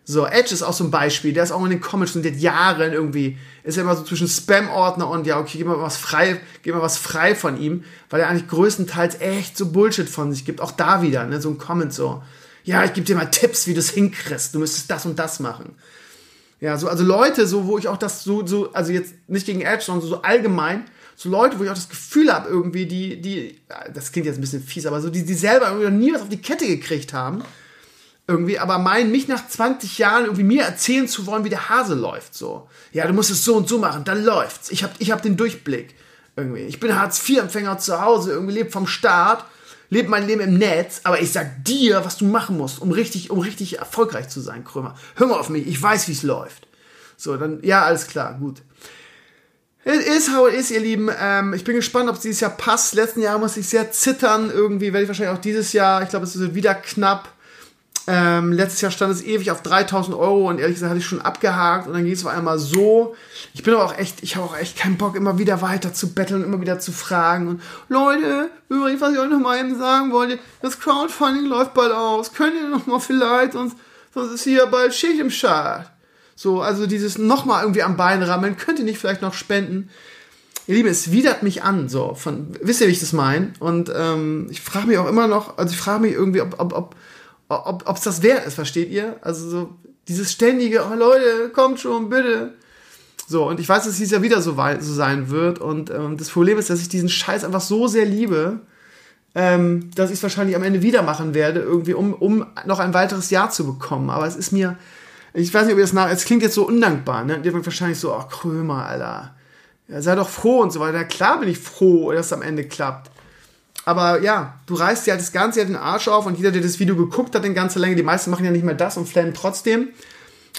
So, Edge ist auch so ein Beispiel, der ist auch in den Comments schon seit Jahren irgendwie, ist ja immer so zwischen Spam-Ordner und ja, okay, gib mal was frei, gib mal was frei von ihm, weil er eigentlich größtenteils echt so Bullshit von sich gibt. Auch da wieder, ne, so ein Comment so. Ja, ich gebe dir mal Tipps, wie du es hinkriegst. Du müsstest das und das machen. Ja, so, also Leute, so, wo ich auch das so, so, also jetzt nicht gegen Edge, sondern so, so allgemein, so Leute, wo ich auch das Gefühl habe, irgendwie, die, die, das klingt jetzt ein bisschen fies, aber so, die, die selber irgendwie noch nie was auf die Kette gekriegt haben, irgendwie, aber meinen, mich nach 20 Jahren irgendwie mir erzählen zu wollen, wie der Hase läuft, so. Ja, du musst es so und so machen, dann läuft's. Ich hab, ich hab den Durchblick, irgendwie. Ich bin Hartz-IV-Empfänger zu Hause, irgendwie lebt vom Staat, lebe mein Leben im Netz, aber ich sag dir, was du machen musst, um richtig, um richtig erfolgreich zu sein, Krömer. Hör mal auf mich, ich weiß, wie es läuft. So, dann, ja, alles klar, gut. It is how it is, ihr Lieben. Ähm, ich bin gespannt, ob es dieses Jahr passt. Letzten Jahr musste ich sehr zittern. Irgendwie werde ich wahrscheinlich auch dieses Jahr, ich glaube, es wird wieder knapp. Ähm, letztes Jahr stand es ewig auf 3000 Euro und ehrlich gesagt hatte ich schon abgehakt und dann ging es auf einmal so. Ich bin aber auch echt, ich habe auch echt keinen Bock, immer wieder weiter zu betteln, immer wieder zu fragen. Und Leute, übrigens, was ich euch noch mal eben sagen wollte, das Crowdfunding läuft bald aus. Könnt ihr noch mal vielleicht, sonst, sonst ist hier bald Schicht im Schad. So, also dieses noch mal irgendwie am Bein rammeln, könnt ihr nicht vielleicht noch spenden? Ihr Lieben, es widert mich an, so, von, wisst ihr, wie ich das meine? Und ähm, ich frage mich auch immer noch, also ich frage mich irgendwie, ob, ob, ob ob es das wert ist, versteht ihr? Also so dieses ständige, oh Leute, kommt schon, bitte. So, und ich weiß, dass es ja wieder so, so sein wird. Und ähm, das Problem ist, dass ich diesen Scheiß einfach so sehr liebe, ähm, dass ich es wahrscheinlich am Ende wieder machen werde, irgendwie, um, um noch ein weiteres Jahr zu bekommen. Aber es ist mir, ich weiß nicht, ob ihr das nach, es klingt jetzt so undankbar, ne? Ihr wird wahrscheinlich so, ach Krömer, Alter. Ja, sei doch froh und so weiter. Klar bin ich froh, dass es am Ende klappt. Aber ja, du reißt dir halt das ganze den Arsch auf und jeder, der das Video geguckt hat in ganzer Länge, die meisten machen ja nicht mehr das und flennen trotzdem.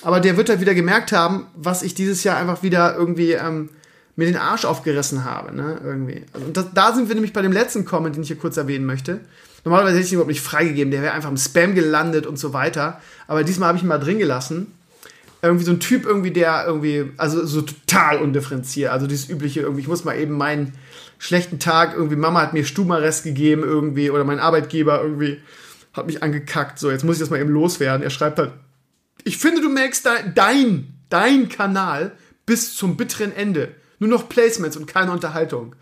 Aber der wird halt wieder gemerkt haben, was ich dieses Jahr einfach wieder irgendwie ähm, mir den Arsch aufgerissen habe, ne? Irgendwie. Also, und das, da sind wir nämlich bei dem letzten Comment, den ich hier kurz erwähnen möchte. Normalerweise hätte ich ihn überhaupt nicht freigegeben, der wäre einfach im Spam gelandet und so weiter. Aber diesmal habe ich ihn mal drin gelassen. Irgendwie so ein Typ irgendwie, der irgendwie, also so total undifferenziert. Also dieses übliche irgendwie, ich muss mal eben meinen schlechten Tag, irgendwie Mama hat mir Stubenarrest gegeben irgendwie oder mein Arbeitgeber irgendwie hat mich angekackt. So, jetzt muss ich das mal eben loswerden. Er schreibt halt, ich finde, du merkst dein, dein Kanal bis zum bitteren Ende. Nur noch Placements und keine Unterhaltung.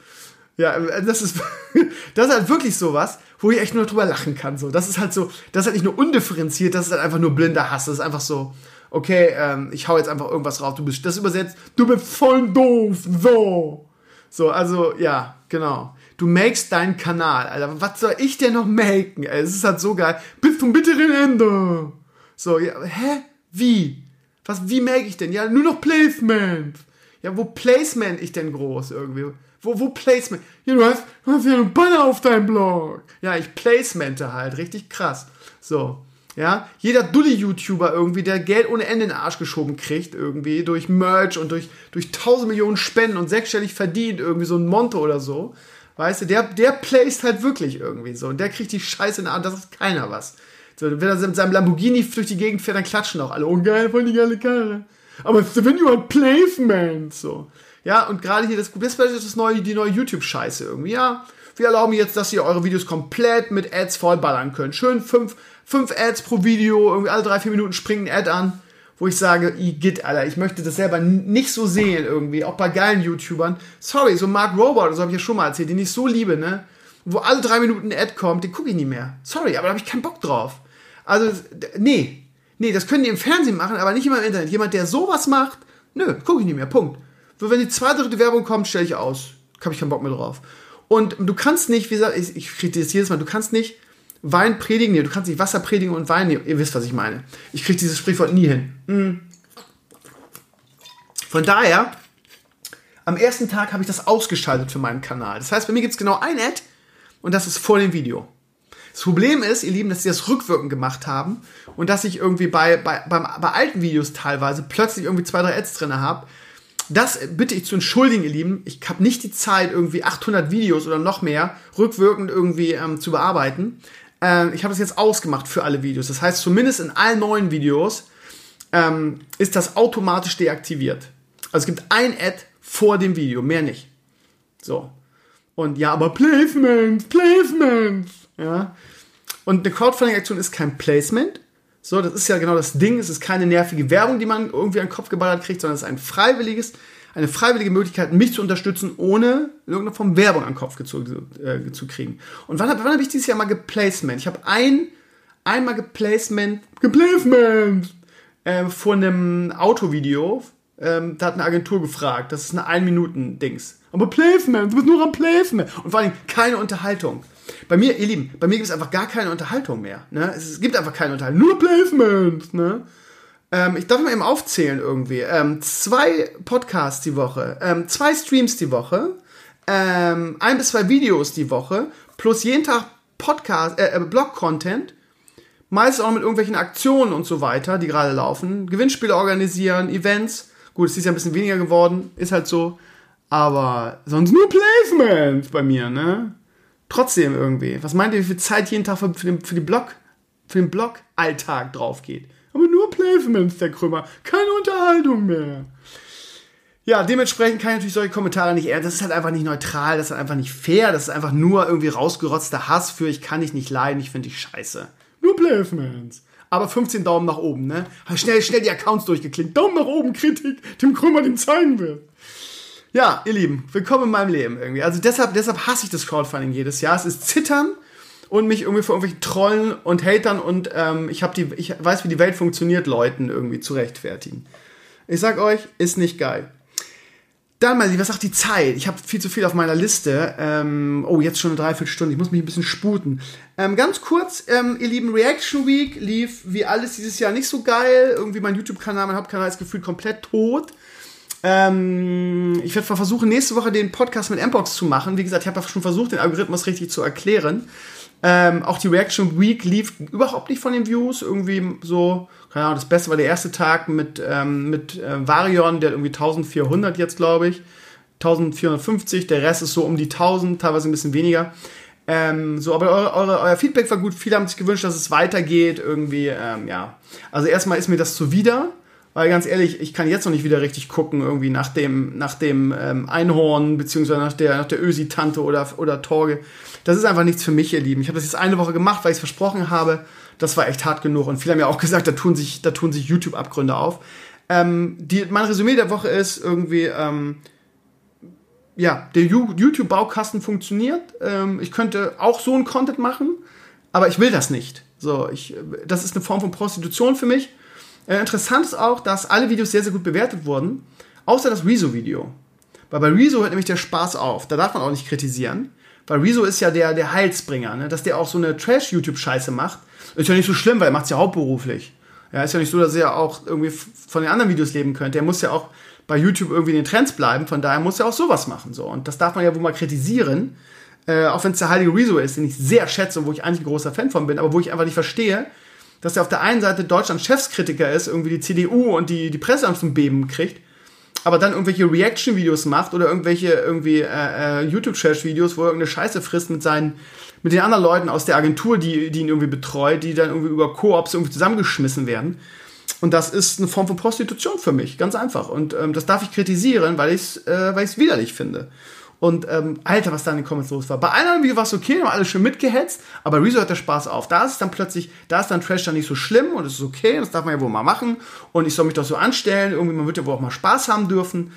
Ja, das ist, das ist halt wirklich sowas, wo ich echt nur drüber lachen kann. So, das ist halt so, das ist halt nicht nur undifferenziert, das ist halt einfach nur blinder Hass. Das ist einfach so, okay, ähm, ich hau jetzt einfach irgendwas drauf. Du bist, das übersetzt, du bist voll doof. So. So, also, ja, genau. Du makest deinen Kanal, Alter. Was soll ich denn noch maken? Ey, es ist halt so geil. Bis zum bitteren Ende. So, ja, hä? Wie? Was, wie make ich denn? Ja, nur noch Placement. Ja, wo Placement ich denn groß irgendwie? Wo, wo Placement? Ja, du hast, du hast ja einen Banner auf deinem Blog. Ja, ich placemente halt. Richtig krass. So. Ja, jeder Dulli-YouTuber irgendwie, der Geld ohne Ende in den Arsch geschoben kriegt, irgendwie, durch Merch und durch, durch tausend Millionen Spenden und sechsstellig verdient, irgendwie so ein Monte oder so. Weißt du, der, der placed halt wirklich irgendwie so. Und der kriegt die Scheiße in den Arsch, das ist keiner was. So, wenn er mit seinem Lamborghini durch die Gegend fährt, dann klatschen auch alle. Oh, geil, voll die geile Karre. Aber wenn you want placement, so. Ja, und gerade hier, das, das ist das neue, die neue YouTube-Scheiße irgendwie, ja. Wir erlauben jetzt, dass ihr eure Videos komplett mit Ads vollballern könnt. Schön fünf, fünf Ads pro Video, irgendwie alle drei, vier Minuten springt ein Ad an, wo ich sage, geht, Alter, ich möchte das selber nicht so sehen irgendwie, auch bei geilen YouTubern. Sorry, so Mark Robot, das habe ich ja schon mal erzählt, den ich so liebe, ne? Wo alle drei Minuten ein Ad kommt, den gucke ich nicht mehr. Sorry, aber da habe ich keinen Bock drauf. Also, nee. Nee, das können die im Fernsehen machen, aber nicht immer im Internet. Jemand, der sowas macht, nö, gucke ich nicht mehr. Punkt. So, wenn die zweite, dritte Werbung kommt, stelle ich aus. Habe ich keinen Bock mehr drauf. Und du kannst nicht, wie gesagt, ich, ich kriege das jedes Mal, du kannst nicht Wein predigen, nee, du kannst nicht Wasser predigen und Wein nehmen. Ihr wisst, was ich meine. Ich kriege dieses Sprichwort nie hin. Mhm. Von daher, am ersten Tag habe ich das ausgeschaltet für meinen Kanal. Das heißt, bei mir gibt es genau ein Ad und das ist vor dem Video. Das Problem ist, ihr Lieben, dass sie das rückwirkend gemacht haben und dass ich irgendwie bei, bei, beim, bei alten Videos teilweise plötzlich irgendwie zwei, drei Ads drin habe. Das bitte ich zu entschuldigen, ihr Lieben. Ich habe nicht die Zeit, irgendwie 800 Videos oder noch mehr rückwirkend irgendwie ähm, zu bearbeiten. Ähm, ich habe das jetzt ausgemacht für alle Videos. Das heißt, zumindest in allen neuen Videos ähm, ist das automatisch deaktiviert. Also es gibt ein Ad vor dem Video, mehr nicht. So. Und ja, aber Placement, Placement. Ja. Und eine Crowdfunding-Aktion ist kein Placement. So, das ist ja genau das Ding. Es ist keine nervige Werbung, die man irgendwie an den Kopf geballert kriegt, sondern es ist ein freiwilliges, eine freiwillige Möglichkeit, mich zu unterstützen, ohne in irgendeiner Form Werbung an den Kopf zu, äh, zu kriegen. Und wann, wann habe ich dieses Jahr mal geplacement? Ich habe ein, einmal geplacement, geplacement äh, vor einem Autovideo. Ähm, da hat eine Agentur gefragt. Das ist eine 1-Minuten-Dings. Aber Placement, du bist nur am Placement. Und vor allem keine Unterhaltung. Bei mir, ihr Lieben, bei mir gibt es einfach gar keine Unterhaltung mehr. Ne? Es, gibt einfach keine Unterhaltung. Nur Placement. Ne? Ähm, ich darf mal eben aufzählen irgendwie. Ähm, zwei Podcasts die Woche, ähm, zwei Streams die Woche, ähm, ein bis zwei Videos die Woche, plus jeden Tag Podcast, äh, äh, Blog-Content. Meistens auch mit irgendwelchen Aktionen und so weiter, die gerade laufen. Gewinnspiele organisieren, Events. Gut, es ist ja ein bisschen weniger geworden, ist halt so. Aber sonst nur Placement bei mir, ne? Trotzdem irgendwie. Was meint ihr, wie viel Zeit jeden Tag für, für, den, für, die Blog, für den Blog-Alltag drauf geht? Aber nur Placements, der Krümmer. Keine Unterhaltung mehr. Ja, dementsprechend kann ich natürlich solche Kommentare nicht. Das ist halt einfach nicht neutral, das ist halt einfach nicht fair, das ist einfach nur irgendwie rausgerotzter Hass für ich kann dich nicht leiden, ich finde dich scheiße. Nur Placements. Aber 15 Daumen nach oben, ne? Schnell, schnell die Accounts durchgeklickt. Daumen nach oben, Kritik, dem Krümmer den zeigen will. Ja, ihr Lieben, willkommen in meinem Leben irgendwie. Also deshalb, deshalb hasse ich das Crowdfunding jedes Jahr. Es ist Zittern und mich irgendwie vor irgendwelchen Trollen und Hatern und ähm, ich, die, ich weiß, wie die Welt funktioniert, Leuten irgendwie zu rechtfertigen. Ich sag euch, ist nicht geil. Dann mal, was sagt die Zeit? Ich habe viel zu viel auf meiner Liste. Ähm, oh, jetzt schon eine Dreiviertelstunde. Ich muss mich ein bisschen sputen. Ähm, ganz kurz, ähm, ihr lieben Reaction Week lief wie alles dieses Jahr nicht so geil. Irgendwie mein YouTube-Kanal, mein Hauptkanal ist gefühlt komplett tot. Ähm, ich werde versuchen, nächste Woche den Podcast mit Mbox zu machen. Wie gesagt, ich habe schon versucht, den Algorithmus richtig zu erklären. Ähm, auch die Reaction Week lief überhaupt nicht von den Views. Irgendwie so, keine Ahnung, das Beste war der erste Tag mit, ähm, mit äh, Varion, der hat irgendwie 1400 jetzt, glaube ich. 1450, der Rest ist so um die 1000, teilweise ein bisschen weniger. Ähm, so, aber eure, eure, euer Feedback war gut. Viele haben sich gewünscht, dass es weitergeht. Irgendwie, ähm, ja. Also erstmal ist mir das zuwider. Weil ganz ehrlich, ich kann jetzt noch nicht wieder richtig gucken, irgendwie nach dem, nach dem ähm, Einhorn, beziehungsweise nach der, nach der Ösi-Tante oder, oder Torge. Das ist einfach nichts für mich, ihr Lieben. Ich habe das jetzt eine Woche gemacht, weil ich es versprochen habe. Das war echt hart genug. Und viele haben ja auch gesagt, da tun sich, da tun sich YouTube-Abgründe auf. Ähm, die, mein Resümee der Woche ist irgendwie, ähm, ja, der YouTube-Baukasten funktioniert. Ähm, ich könnte auch so ein Content machen, aber ich will das nicht. So, ich, das ist eine Form von Prostitution für mich. Äh, interessant ist auch, dass alle Videos sehr, sehr gut bewertet wurden, außer das Rezo-Video. Weil bei Rezo hört nämlich der Spaß auf. Da darf man auch nicht kritisieren. Weil Rezo ist ja der, der Heilsbringer, ne? dass der auch so eine Trash-YouTube-Scheiße macht. Ist ja nicht so schlimm, weil er macht es ja hauptberuflich. Ja, ist ja nicht so, dass er auch irgendwie von den anderen Videos leben könnte. Er muss ja auch bei YouTube irgendwie in den Trends bleiben, von daher muss er auch sowas machen. So. Und das darf man ja wohl mal kritisieren. Äh, auch wenn es der heilige Rezo ist, den ich sehr schätze und wo ich eigentlich ein großer Fan von bin, aber wo ich einfach nicht verstehe, dass er auf der einen Seite Deutschlands Chefskritiker ist, irgendwie die CDU und die, die Presse zum Beben kriegt, aber dann irgendwelche Reaction-Videos macht oder irgendwelche irgendwie äh, äh, YouTube-Trash-Videos, wo er irgendeine Scheiße frisst mit seinen mit den anderen Leuten aus der Agentur, die, die ihn irgendwie betreut, die dann irgendwie über Koops irgendwie zusammengeschmissen werden. Und das ist eine Form von Prostitution für mich, ganz einfach. Und ähm, das darf ich kritisieren, weil ich es äh, weil ich's widerlich finde. Und ähm, Alter, was da in den Comments los war. Bei einem Video war es okay, haben alle schön mitgehetzt, aber Rezo hat der Spaß auf. Da ist es dann plötzlich, da ist dann Trash dann nicht so schlimm und es ist okay, das darf man ja wohl mal machen. Und ich soll mich doch so anstellen, irgendwie, man wird ja wohl auch mal Spaß haben dürfen.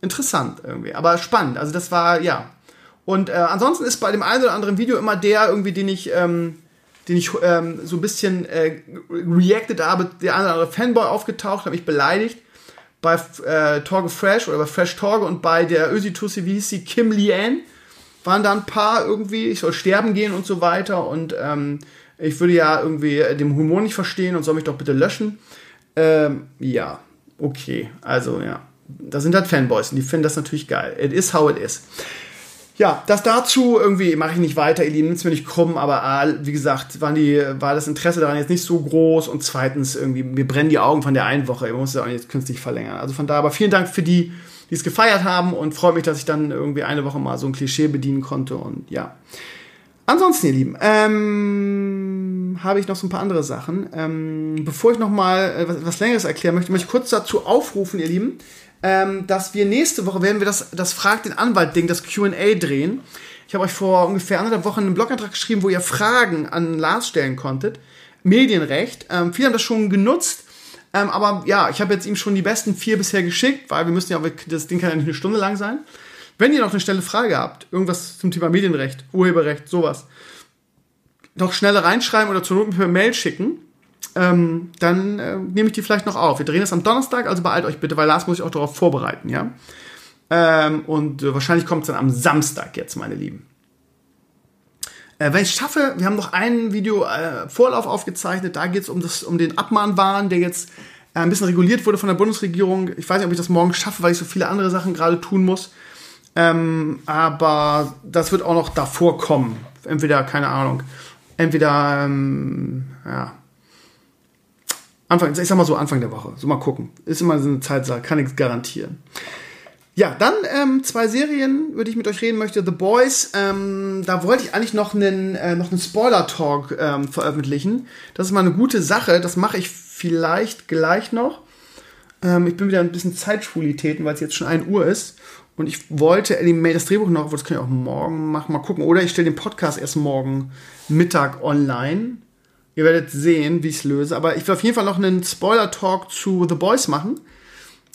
Interessant irgendwie, aber spannend. Also das war, ja. Und äh, ansonsten ist bei dem einen oder anderen Video immer der irgendwie, den ich, ähm, den ich ähm, so ein bisschen äh, reacted habe, der eine oder andere Fanboy aufgetaucht, hat mich beleidigt bei äh, Torge Fresh oder bei Fresh Torge und bei der Ösi Tussi, wie hieß sie, Kim Lian, waren da ein paar irgendwie, ich soll sterben gehen und so weiter und ähm, ich würde ja irgendwie den Humor nicht verstehen und soll mich doch bitte löschen. Ähm, ja, okay, also ja, da sind halt Fanboys und die finden das natürlich geil. It is how it is ja, das dazu irgendwie mache ich nicht weiter, ihr Lieben, nimmt es mir nicht krumm, aber A, wie gesagt, waren die, war das Interesse daran jetzt nicht so groß und zweitens irgendwie, mir brennen die Augen von der einen Woche, ich muss es auch nicht künstlich verlängern. Also von da, aber vielen Dank für die, die es gefeiert haben und freut mich, dass ich dann irgendwie eine Woche mal so ein Klischee bedienen konnte und ja. Ansonsten, ihr Lieben, ähm, habe ich noch so ein paar andere Sachen. Ähm, bevor ich noch mal äh, was, was Längeres erklären möchte, möchte ich kurz dazu aufrufen, ihr Lieben, ähm, dass wir nächste Woche werden wir das, das Frag den Anwalt-Ding, das QA drehen. Ich habe euch vor ungefähr anderthalb Wochen einen Blogantrag geschrieben, wo ihr Fragen an Lars stellen konntet. Medienrecht. Ähm, viele haben das schon genutzt. Ähm, aber ja, ich habe jetzt ihm schon die besten vier bisher geschickt, weil wir müssen ja, das Ding kann ja nicht eine Stunde lang sein. Wenn ihr noch eine schnelle Frage habt, irgendwas zum Thema Medienrecht, Urheberrecht, sowas, noch schneller reinschreiben oder zur Not per Mail schicken ähm, dann äh, nehme ich die vielleicht noch auf. Wir drehen das am Donnerstag, also beeilt euch bitte, weil Lars muss ich auch darauf vorbereiten, ja. Ähm, und äh, wahrscheinlich kommt es dann am Samstag jetzt, meine Lieben. Äh, wenn ich schaffe, wir haben noch ein Video äh, Vorlauf aufgezeichnet, da geht es um, um den Abmahnwahn, der jetzt äh, ein bisschen reguliert wurde von der Bundesregierung. Ich weiß nicht, ob ich das morgen schaffe, weil ich so viele andere Sachen gerade tun muss. Ähm, aber das wird auch noch davor kommen. Entweder, keine Ahnung, entweder, ähm, ja, Anfang, ich sag mal so Anfang der Woche. So mal gucken. Ist immer so eine Zeitsache, kann nichts garantieren. Ja, dann ähm, zwei Serien, über die ich mit euch reden möchte. The Boys, ähm, da wollte ich eigentlich noch einen, äh, noch einen Spoiler-Talk ähm, veröffentlichen. Das ist mal eine gute Sache. Das mache ich vielleicht gleich noch. Ähm, ich bin wieder ein bisschen Zeitschulitäten, weil es jetzt schon 1 Uhr ist. Und ich wollte das Drehbuch noch, das kann ich auch morgen machen, mal gucken. Oder ich stelle den Podcast erst morgen Mittag online. Ihr werdet sehen, wie ich es löse. Aber ich will auf jeden Fall noch einen Spoiler-Talk zu The Boys machen.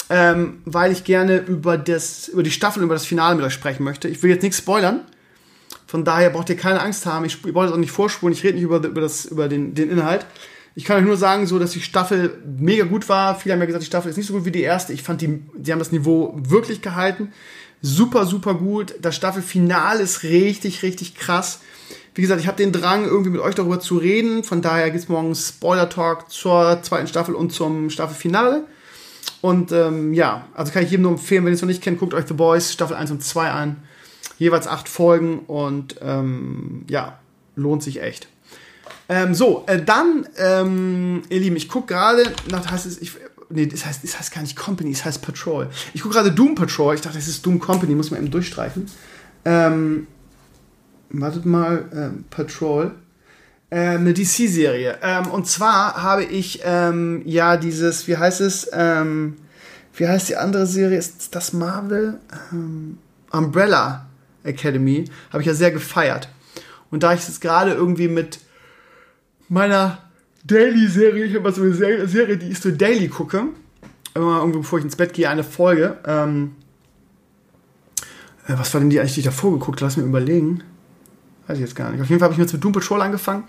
Ähm, weil ich gerne über, das, über die Staffel, über das Finale mit euch sprechen möchte. Ich will jetzt nichts spoilern. Von daher braucht ihr keine Angst haben. Ich, ich wollte es auch nicht vorspulen. Ich rede nicht über, über, das, über den, den Inhalt. Ich kann euch nur sagen, so, dass die Staffel mega gut war. Viele haben ja gesagt, die Staffel ist nicht so gut wie die erste. Ich fand, die, die haben das Niveau wirklich gehalten. Super, super gut. Das Staffelfinale ist richtig, richtig krass. Wie gesagt, ich habe den Drang, irgendwie mit euch darüber zu reden. Von daher gibt es morgen Spoiler-Talk zur zweiten Staffel und zum Staffelfinale. Und ähm, ja, also kann ich jedem nur empfehlen, wenn ihr es noch nicht kennt, guckt euch The Boys Staffel 1 und 2 an. Jeweils acht Folgen und ähm, ja, lohnt sich echt. Ähm, so, äh, dann, ähm, ihr Lieben, ich gucke gerade, nach, heißt es, ich, nee, das heißt, das heißt gar nicht Company, das heißt Patrol. Ich gucke gerade Doom Patrol, ich dachte, das ist Doom Company, muss man eben durchstreichen. Ähm, wartet mal, ähm, Patrol. Ähm, eine DC-Serie. Ähm, und zwar habe ich ähm, ja dieses, wie heißt es? Ähm, wie heißt die andere Serie? Ist das Marvel? Ähm, Umbrella Academy. Habe ich ja sehr gefeiert. Und da ich es gerade irgendwie mit meiner Daily-Serie, ich habe so eine Serie, die ich so daily gucke, immer irgendwie bevor ich ins Bett gehe, eine Folge. Ähm, äh, was war denn die eigentlich, die ich davor geguckt? Lass mir überlegen. Weiß ich jetzt gar nicht. Auf jeden Fall habe ich mit Doom Patrol angefangen.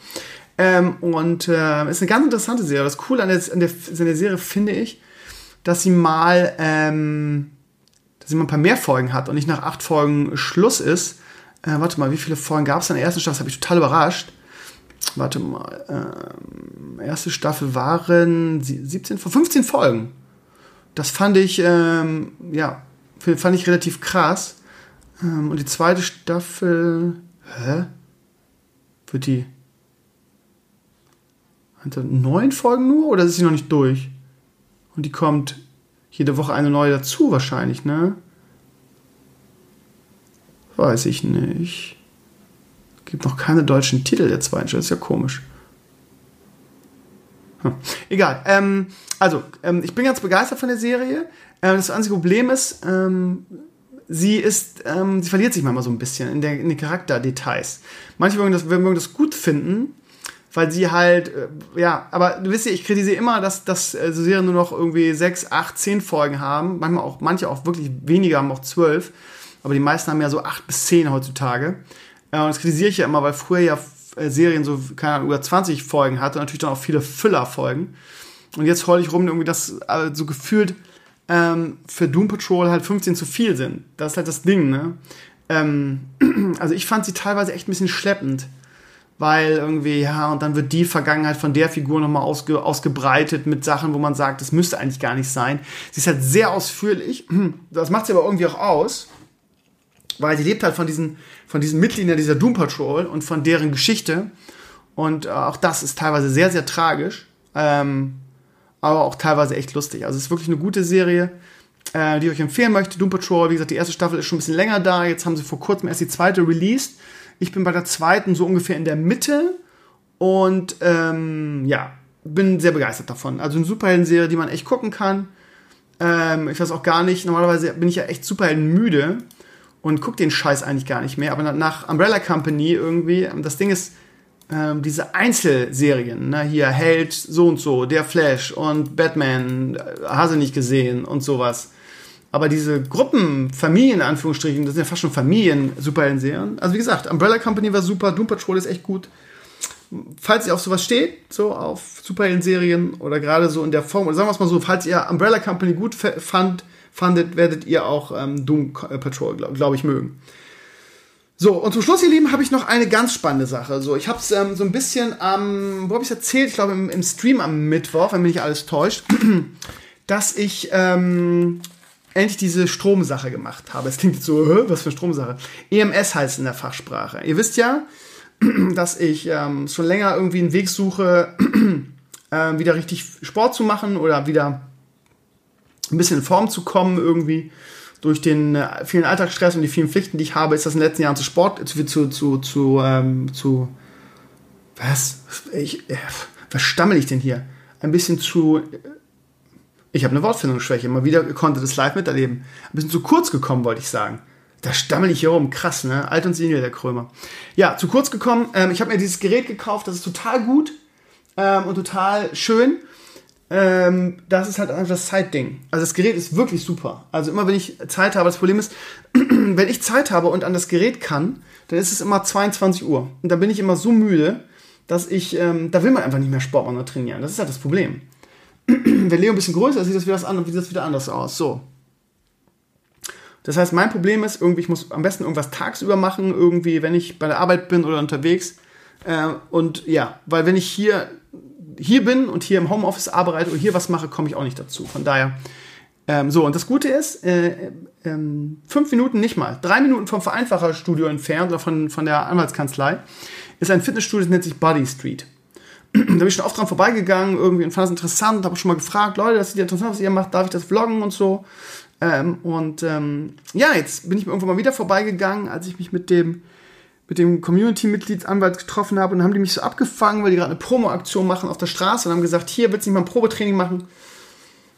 Ähm, und äh, ist eine ganz interessante Serie. Das Coole an der, an der, an der Serie finde ich, dass sie mal, ähm, dass sie mal ein paar mehr Folgen hat und nicht nach acht Folgen Schluss ist. Äh, warte mal, wie viele Folgen gab es in der ersten Staffel? Das habe ich total überrascht. Warte mal. Ähm, erste Staffel waren 17, 15 Folgen. Das fand ich, ähm, ja, fand ich relativ krass. Ähm, und die zweite Staffel Hä? Wird die. Hat neun Folgen nur oder ist sie noch nicht durch? Und die kommt jede Woche eine neue dazu wahrscheinlich, ne? Weiß ich nicht. Gibt noch keine deutschen Titel der zweiten Staffel, ist ja komisch. Hm. Egal. Ähm, also, ähm, ich bin ganz begeistert von der Serie. Äh, das einzige Problem ist, ähm, sie ist, ähm, sie verliert sich manchmal so ein bisschen in, der, in den Charakterdetails. Manche mögen das, mögen das gut finden, weil sie halt, äh, ja, aber du wisst ja, ich kritisiere immer, dass, dass äh, Serien nur noch irgendwie sechs, acht, zehn Folgen haben. Manchmal auch, manche auch wirklich weniger, haben auch zwölf. Aber die meisten haben ja so acht bis zehn heutzutage. Äh, und das kritisiere ich ja immer, weil früher ja äh, Serien so, keine Ahnung, über 20 Folgen hatte und natürlich dann auch viele Füller-Folgen. Und jetzt heul ich rum, irgendwie, dass äh, so gefühlt ähm, für Doom Patrol halt 15 zu viel sind. Das ist halt das Ding, ne? Ähm, also ich fand sie teilweise echt ein bisschen schleppend. Weil irgendwie, ja, und dann wird die Vergangenheit von der Figur nochmal ausge, ausgebreitet mit Sachen, wo man sagt, das müsste eigentlich gar nicht sein. Sie ist halt sehr ausführlich. Das macht sie aber irgendwie auch aus weil sie lebt halt von diesen, von diesen Mitgliedern dieser Doom Patrol und von deren Geschichte. Und äh, auch das ist teilweise sehr, sehr tragisch, ähm, aber auch teilweise echt lustig. Also es ist wirklich eine gute Serie, äh, die ich euch empfehlen möchte. Doom Patrol, wie gesagt, die erste Staffel ist schon ein bisschen länger da. Jetzt haben sie vor kurzem erst die zweite released. Ich bin bei der zweiten so ungefähr in der Mitte und ähm, ja, bin sehr begeistert davon. Also eine Superhelden-Serie, die man echt gucken kann. Ähm, ich weiß auch gar nicht, normalerweise bin ich ja echt Superhelden müde und guck den Scheiß eigentlich gar nicht mehr. Aber nach Umbrella Company irgendwie, das Ding ist, ähm, diese Einzelserien, ne, hier Held so und so, der Flash und Batman, äh, hast du nicht gesehen und sowas. Aber diese Gruppen, Familien in Anführungsstrichen, das sind ja fast schon Familien-Superhelden-Serien. Also wie gesagt, Umbrella Company war super, Doom Patrol ist echt gut. Falls ihr auf sowas steht, so auf Superhelden-Serien oder gerade so in der Form, oder sagen wir es mal so, falls ihr Umbrella Company gut fand, fandet, werdet ihr auch ähm, Doom Patrol, glaube glaub ich, mögen. So, und zum Schluss, ihr Lieben, habe ich noch eine ganz spannende Sache. So, ich habe es ähm, so ein bisschen am, ähm, wo habe ich es erzählt? Ich glaube im, im, Stream am Mittwoch, wenn mich nicht alles täuscht, dass ich ähm, endlich diese Stromsache gemacht habe. Es klingt jetzt so, was für Stromsache? EMS heißt in der Fachsprache. Ihr wisst ja, dass ich ähm, schon länger irgendwie einen Weg suche, äh, wieder richtig Sport zu machen oder wieder ein bisschen in Form zu kommen irgendwie. Durch den äh, vielen Alltagsstress und die vielen Pflichten, die ich habe, ist das in den letzten Jahren zu Sport, zu, zu, zu, zu, ähm, zu was? Ich, äh, was stammel ich denn hier? Ein bisschen zu. Ich habe eine Wortfindungsschwäche. Mal wieder konnte das live miterleben. Ein bisschen zu kurz gekommen, wollte ich sagen. Da stammel ich hier rum. Krass, ne? Alt und senil, der Krömer. Ja, zu kurz gekommen. Ähm, ich habe mir dieses Gerät gekauft. Das ist total gut ähm, und total schön. Ähm, das ist halt einfach das Zeitding. Also das Gerät ist wirklich super. Also immer wenn ich Zeit habe, das Problem ist, wenn ich Zeit habe und an das Gerät kann, dann ist es immer 22 Uhr. Und da bin ich immer so müde, dass ich, ähm, da will man einfach nicht mehr Sport machen oder trainieren. Das ist halt das Problem. wenn Leo ein bisschen größer ist, sieht das wieder, anders, sieht das wieder anders aus. So. Das heißt, mein Problem ist, irgendwie, ich muss am besten irgendwas tagsüber machen, irgendwie, wenn ich bei der Arbeit bin oder unterwegs. Äh, und ja, weil wenn ich hier hier bin und hier im Homeoffice arbeite und hier was mache, komme ich auch nicht dazu. Von daher, ähm, so, und das Gute ist, äh, ähm, fünf Minuten nicht mal, drei Minuten vom Vereinfacherstudio entfernt oder von, von der Anwaltskanzlei, ist ein Fitnessstudio, das nennt sich Body Street. da bin ich schon oft dran vorbeigegangen, irgendwie und fand das interessant, habe schon mal gefragt, Leute, das ist ja interessant, was ihr macht, darf ich das vloggen und so. Ähm, und ähm, ja, jetzt bin ich irgendwann mal wieder vorbeigegangen, als ich mich mit dem mit dem Community-Mitgliedsanwalt getroffen habe und haben die mich so abgefangen, weil die gerade eine Promo-Aktion machen auf der Straße und haben gesagt, hier willst du nicht mal ein Probetraining machen?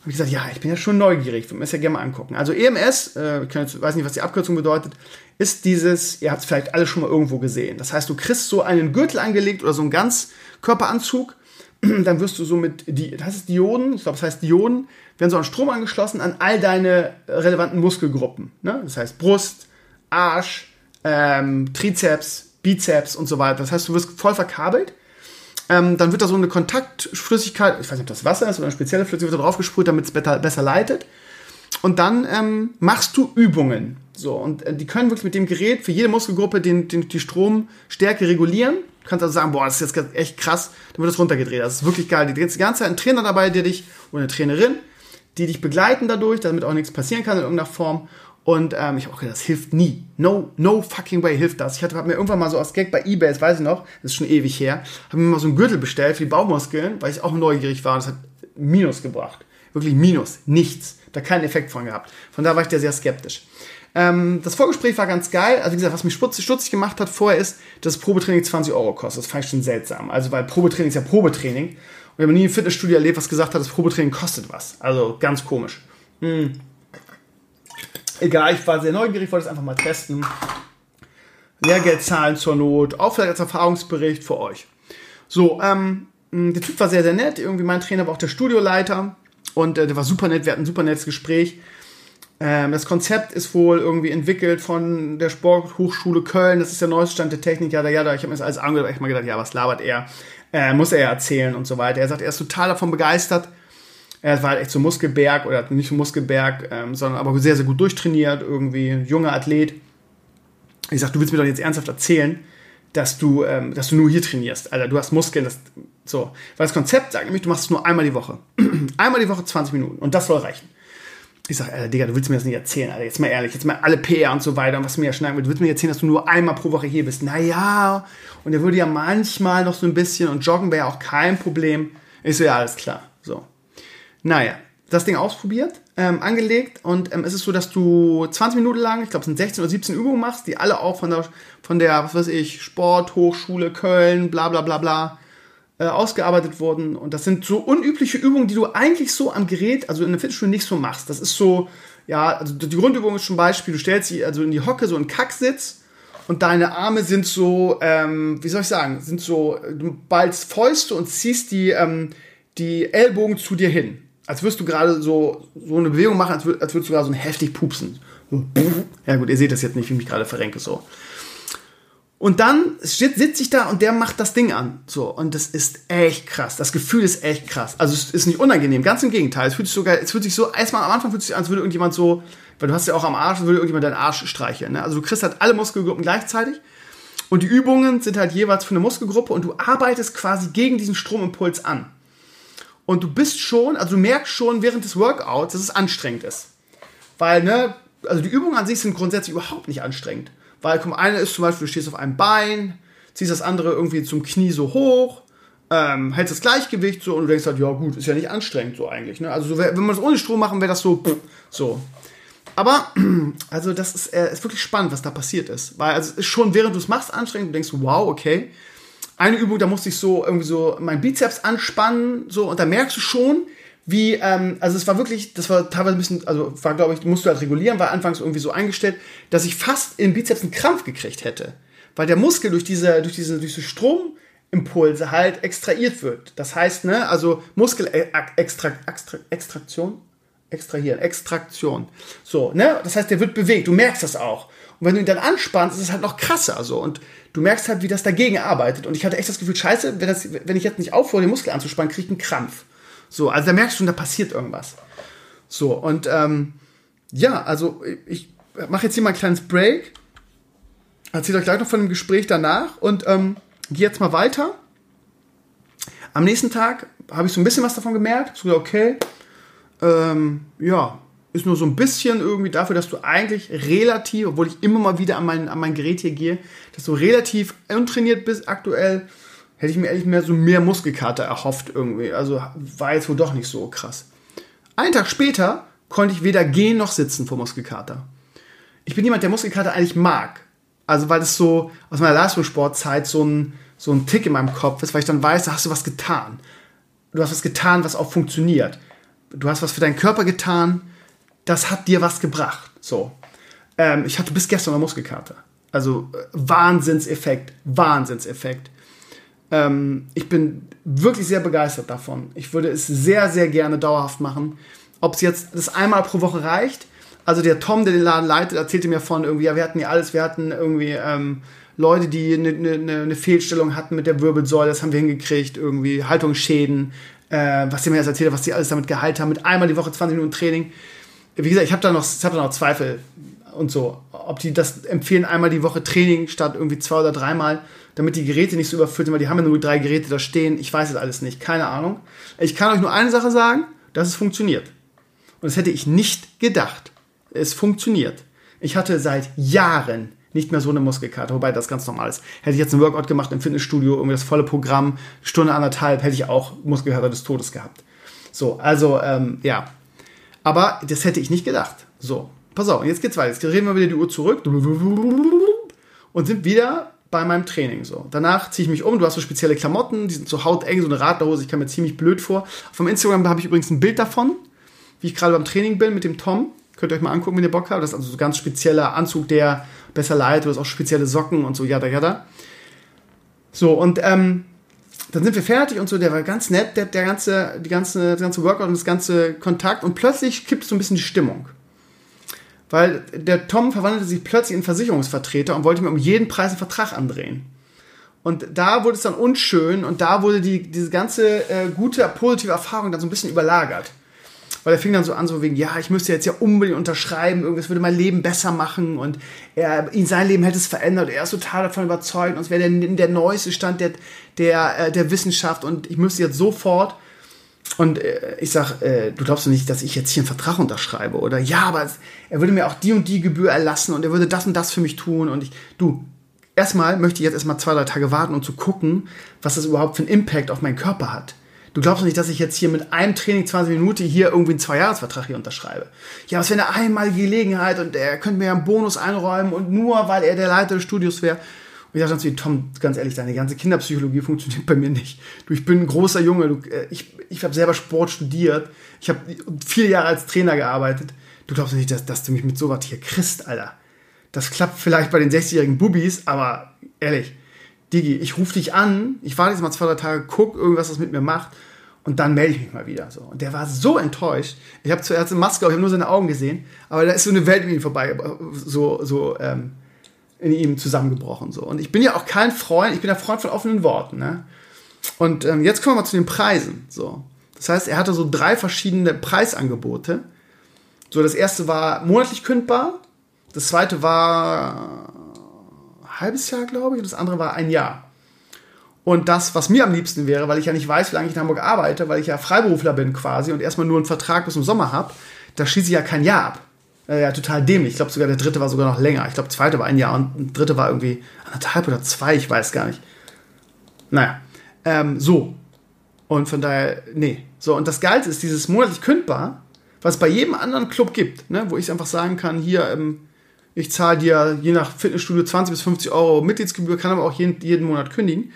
Habe ich gesagt, ja, ich bin ja schon neugierig, würde mir das ja gerne mal angucken. Also EMS, äh, ich jetzt, weiß nicht, was die Abkürzung bedeutet, ist dieses, ihr habt es vielleicht alle schon mal irgendwo gesehen. Das heißt, du kriegst so einen Gürtel angelegt oder so einen Ganzkörperanzug, dann wirst du so mit, die, das heißt Dioden, ich glaube, das heißt Dioden, werden so an Strom angeschlossen an all deine relevanten Muskelgruppen. Ne? Das heißt Brust, Arsch, ähm, Trizeps, Bizeps und so weiter. Das heißt, du wirst voll verkabelt. Ähm, dann wird da so eine Kontaktflüssigkeit, ich weiß nicht, ob das Wasser ist oder eine spezielle Flüssigkeit, wird da draufgesprüht, damit es besser, besser leitet. Und dann ähm, machst du Übungen. So, und äh, die können wirklich mit dem Gerät für jede Muskelgruppe den, den, die Stromstärke regulieren. Du kannst also sagen, boah, das ist jetzt echt krass, dann wird das runtergedreht. Das ist wirklich geil. Die ganze Zeit ein Trainer dabei, der dich, oder eine Trainerin, die dich begleiten dadurch, damit auch nichts passieren kann in irgendeiner Form. Und ähm, ich habe auch gedacht, das hilft nie. No, no fucking way hilft das. Ich hatte mir irgendwann mal so aus Gag bei Ebay, das weiß ich noch, das ist schon ewig her, habe mir mal so einen Gürtel bestellt für die Baumuskeln, weil ich auch neugierig war. Das hat Minus gebracht. Wirklich Minus. Nichts. Da keinen Effekt von gehabt. Von da war ich da sehr skeptisch. Ähm, das Vorgespräch war ganz geil. Also wie gesagt, was mich stutzig, stutzig gemacht hat vorher ist, dass das Probetraining 20 Euro kostet. Das fand ich schon seltsam. Also weil Probetraining ist ja Probetraining. Und wir haben nie im Fitnessstudio erlebt, was gesagt hat, das Probetraining kostet was. Also ganz komisch. Hm. Egal, ich war sehr neugierig, wollte es einfach mal testen. Lehrgeld zahlen zur Not, auch vielleicht als Erfahrungsbericht für euch. So, ähm, der Typ war sehr, sehr nett. Irgendwie mein Trainer war auch der Studioleiter und äh, der war super nett. Wir hatten ein super nettes Gespräch. Ähm, das Konzept ist wohl irgendwie entwickelt von der Sporthochschule Köln. Das ist der neueste Stand der Technik. Ja, ja, ich habe mir das alles angehört. Ich mal gedacht, ja, was labert er? Äh, muss er erzählen und so weiter. Er sagt, er ist total davon begeistert. Er war halt echt so Muskelberg oder nicht so Muskelberg, ähm, sondern aber sehr, sehr gut durchtrainiert. Irgendwie junger Athlet. Ich sag, du willst mir doch jetzt ernsthaft erzählen, dass du, ähm, dass du nur hier trainierst. Alter, du hast Muskeln, das, so. Weil das Konzept sagt nämlich, du machst es nur einmal die Woche. einmal die Woche 20 Minuten. Und das soll reichen. Ich sage, Alter, Digga, du willst mir das nicht erzählen, Alter. Jetzt mal ehrlich, jetzt mal alle PR und so weiter und was mir ja schneiden willst. Du willst mir erzählen, dass du nur einmal pro Woche hier bist. Naja, und er würde ja manchmal noch so ein bisschen und joggen wäre ja auch kein Problem. Ich so, ja, alles klar. So. Naja, das Ding ausprobiert, ähm, angelegt und ähm, es ist so, dass du 20 Minuten lang, ich glaube es sind 16 oder 17 Übungen machst, die alle auch von der, von der, was weiß ich, Sport, Hochschule, Köln, bla bla bla bla, äh, ausgearbeitet wurden. Und das sind so unübliche Übungen, die du eigentlich so am Gerät, also in der Fitnessstudio nicht so machst. Das ist so, ja, also die Grundübung ist zum Beispiel, du stellst sie also in die Hocke, so einen Kacksitz und deine Arme sind so, ähm, wie soll ich sagen, sind so, du ballst Fäuste und ziehst die, ähm, die Ellbogen zu dir hin als würdest du gerade so, so eine Bewegung machen, als, würd, als würdest du gerade so heftig pupsen. Ja gut, ihr seht das jetzt nicht, wie ich mich gerade verrenke so. Und dann sitze ich da und der macht das Ding an. So, und das ist echt krass. Das Gefühl ist echt krass. Also es ist nicht unangenehm, ganz im Gegenteil. Es fühlt sich sogar, es fühlt sich so, erstmal am Anfang fühlt sich an, als würde irgendjemand so, weil du hast ja auch am Arsch, würde irgendjemand deinen Arsch streicheln. Ne? Also du kriegst halt alle Muskelgruppen gleichzeitig. Und die Übungen sind halt jeweils für eine Muskelgruppe und du arbeitest quasi gegen diesen Stromimpuls an. Und du bist schon, also du merkst schon während des Workouts, dass es anstrengend ist. Weil, ne, also die Übungen an sich sind grundsätzlich überhaupt nicht anstrengend. Weil, komm, eine ist zum Beispiel, du stehst auf einem Bein, ziehst das andere irgendwie zum Knie so hoch, ähm, hältst das Gleichgewicht so und du denkst halt, ja gut, ist ja nicht anstrengend so eigentlich. Ne? Also so, wenn man das ohne Strom machen, wäre das so, pff, so. Aber, also das ist, äh, ist wirklich spannend, was da passiert ist. Weil also es ist schon, während du es machst, anstrengend, du denkst, wow, okay eine Übung, da musste ich so irgendwie so mein Bizeps anspannen, so, und da merkst du schon, wie, ähm, also es war wirklich, das war teilweise ein bisschen, also war, glaube ich, musst du halt regulieren, war anfangs irgendwie so eingestellt, dass ich fast im Bizeps einen Krampf gekriegt hätte. Weil der Muskel durch diese, durch diese, durch diese Stromimpulse halt extrahiert wird. Das heißt, ne, also Muskelextraktion, Extraktion, extrahieren, Extraktion. So, ne, das heißt, der wird bewegt, du merkst das auch. Und wenn du ihn dann anspannst, ist es halt noch krasser so. Und du merkst halt, wie das dagegen arbeitet. Und ich hatte echt das Gefühl, scheiße, wenn, das, wenn ich jetzt nicht aufhöre, den Muskel anzuspannen, kriege ich einen Krampf. So, also da merkst du, da passiert irgendwas. So, und ähm, ja, also ich mache jetzt hier mal ein kleines Break. Erzähle euch gleich noch von dem Gespräch danach und ähm, gehe jetzt mal weiter. Am nächsten Tag habe ich so ein bisschen was davon gemerkt. So, okay, ähm, ja, ist nur so ein bisschen irgendwie dafür, dass du eigentlich relativ, obwohl ich immer mal wieder an mein, an mein Gerät hier gehe, dass du relativ untrainiert bist aktuell, hätte ich mir ehrlich mehr so mehr Muskelkater erhofft irgendwie. Also war jetzt wohl doch nicht so krass. Einen Tag später konnte ich weder gehen noch sitzen vor Muskelkater. Ich bin jemand, der Muskelkater eigentlich mag. Also weil es so aus meiner Leistungssportzeit so ein, so ein Tick in meinem Kopf ist, weil ich dann weiß, da hast du was getan. Du hast was getan, was auch funktioniert. Du hast was für deinen Körper getan, das hat dir was gebracht. So. Ähm, ich hatte bis gestern eine Muskelkater. Also äh, Wahnsinnseffekt, Wahnsinnseffekt. Ähm, ich bin wirklich sehr begeistert davon. Ich würde es sehr, sehr gerne dauerhaft machen. Ob es jetzt das einmal pro Woche reicht. Also der Tom, der den Laden leitet, erzählte mir von irgendwie, ja, wir hatten ja alles, wir hatten irgendwie ähm, Leute, die eine ne, ne Fehlstellung hatten mit der Wirbelsäule, das haben wir hingekriegt, irgendwie Haltungsschäden, äh, was sie mir jetzt erzählt hat, was sie alles damit geheilt haben, mit einmal die Woche 20 Minuten Training wie gesagt, ich habe da, noch, hab da noch Zweifel und so. Ob die das empfehlen, einmal die Woche Training statt irgendwie zwei oder dreimal, damit die Geräte nicht so überfüllt sind, weil die haben ja nur drei Geräte da stehen. Ich weiß es alles nicht, keine Ahnung. Ich kann euch nur eine Sache sagen, dass es funktioniert. Und das hätte ich nicht gedacht. Es funktioniert. Ich hatte seit Jahren nicht mehr so eine Muskelkarte, wobei das ganz normal ist. Hätte ich jetzt einen Workout gemacht im Fitnessstudio, irgendwie das volle Programm, Stunde anderthalb, hätte ich auch Muskelkater des Todes gehabt. So, also, ähm, ja. Aber das hätte ich nicht gedacht. So, pass auf, jetzt geht's weiter. Jetzt drehen wir wieder die Uhr zurück und sind wieder bei meinem Training so. Danach ziehe ich mich um, du hast so spezielle Klamotten, die sind so hauteng, so eine Radlerhose, ich kam mir ziemlich blöd vor. Vom Instagram habe ich übrigens ein Bild davon, wie ich gerade beim Training bin mit dem Tom. Könnt ihr euch mal angucken, wenn ihr Bock habt. Das ist also so ein ganz spezieller Anzug, der besser leidet, du hast auch spezielle Socken und so, jada, jada. So, und ähm, dann sind wir fertig und so, der war ganz nett, der, der ganze, die ganze, der ganze Workout und das ganze Kontakt und plötzlich kippt so ein bisschen die Stimmung. Weil der Tom verwandelte sich plötzlich in Versicherungsvertreter und wollte mir um jeden Preis einen Vertrag andrehen. Und da wurde es dann unschön und da wurde die, diese ganze äh, gute, positive Erfahrung dann so ein bisschen überlagert. Weil er fing dann so an, so wegen, ja, ich müsste jetzt ja unbedingt unterschreiben, irgendwas würde mein Leben besser machen und er, in sein Leben hätte es verändert. Er ist total davon überzeugt und es wäre der, der neueste Stand der, der, äh, der Wissenschaft und ich müsste jetzt sofort und äh, ich sag, äh, du glaubst doch nicht, dass ich jetzt hier einen Vertrag unterschreibe, oder? Ja, aber es, er würde mir auch die und die Gebühr erlassen und er würde das und das für mich tun. Und ich, du, erstmal möchte ich jetzt erstmal zwei, drei Tage warten, um zu gucken, was das überhaupt für einen Impact auf meinen Körper hat. Du glaubst doch nicht, dass ich jetzt hier mit einem Training 20 Minuten hier irgendwie einen Zweijahresvertrag hier unterschreibe. Ja, es wäre eine einmalige Gelegenheit und er könnte mir ja einen Bonus einräumen und nur weil er der Leiter des Studios wäre. Und ich dachte dann zu ihm, Tom, ganz ehrlich, deine ganze Kinderpsychologie funktioniert bei mir nicht. Du, ich bin ein großer Junge, du, äh, ich, ich habe selber Sport studiert, ich habe vier Jahre als Trainer gearbeitet. Du glaubst nicht, dass, dass du mich mit sowas hier kriegst, Alter. Das klappt vielleicht bei den 60-jährigen Bubis, aber ehrlich, Digi, ich rufe dich an, ich warte jetzt mal zwei, drei Tage, guck irgendwas, was mit mir macht und dann melde ich mich mal wieder. So. Und der war so enttäuscht. Ich habe zuerst eine Maske, ich habe nur seine Augen gesehen, aber da ist so eine Welt mit ihm vorbei, so, so ähm, in ihm zusammengebrochen. So. Und ich bin ja auch kein Freund, ich bin ja Freund von offenen Worten. Ne? Und ähm, jetzt kommen wir mal zu den Preisen. So. Das heißt, er hatte so drei verschiedene Preisangebote. So, das erste war monatlich kündbar, das zweite war halbes Jahr, glaube ich, und das andere war ein Jahr. Und das, was mir am liebsten wäre, weil ich ja nicht weiß, wie lange ich in Hamburg arbeite, weil ich ja Freiberufler bin quasi und erstmal nur einen Vertrag bis zum Sommer habe, da schließe ich ja kein Jahr ab äh, ja, total dämlich. Ich glaube sogar der dritte war sogar noch länger. Ich glaube, der zweite war ein Jahr und der dritte war irgendwie anderthalb oder zwei, ich weiß gar nicht. Naja, ähm, so. Und von daher, nee. So, und das Geilste ist dieses monatlich kündbar, was es bei jedem anderen Club gibt, ne, wo ich einfach sagen kann, hier, ähm, ich zahle dir je nach Fitnessstudio 20 bis 50 Euro Mitgliedsgebühr, kann aber auch jeden, jeden Monat kündigen.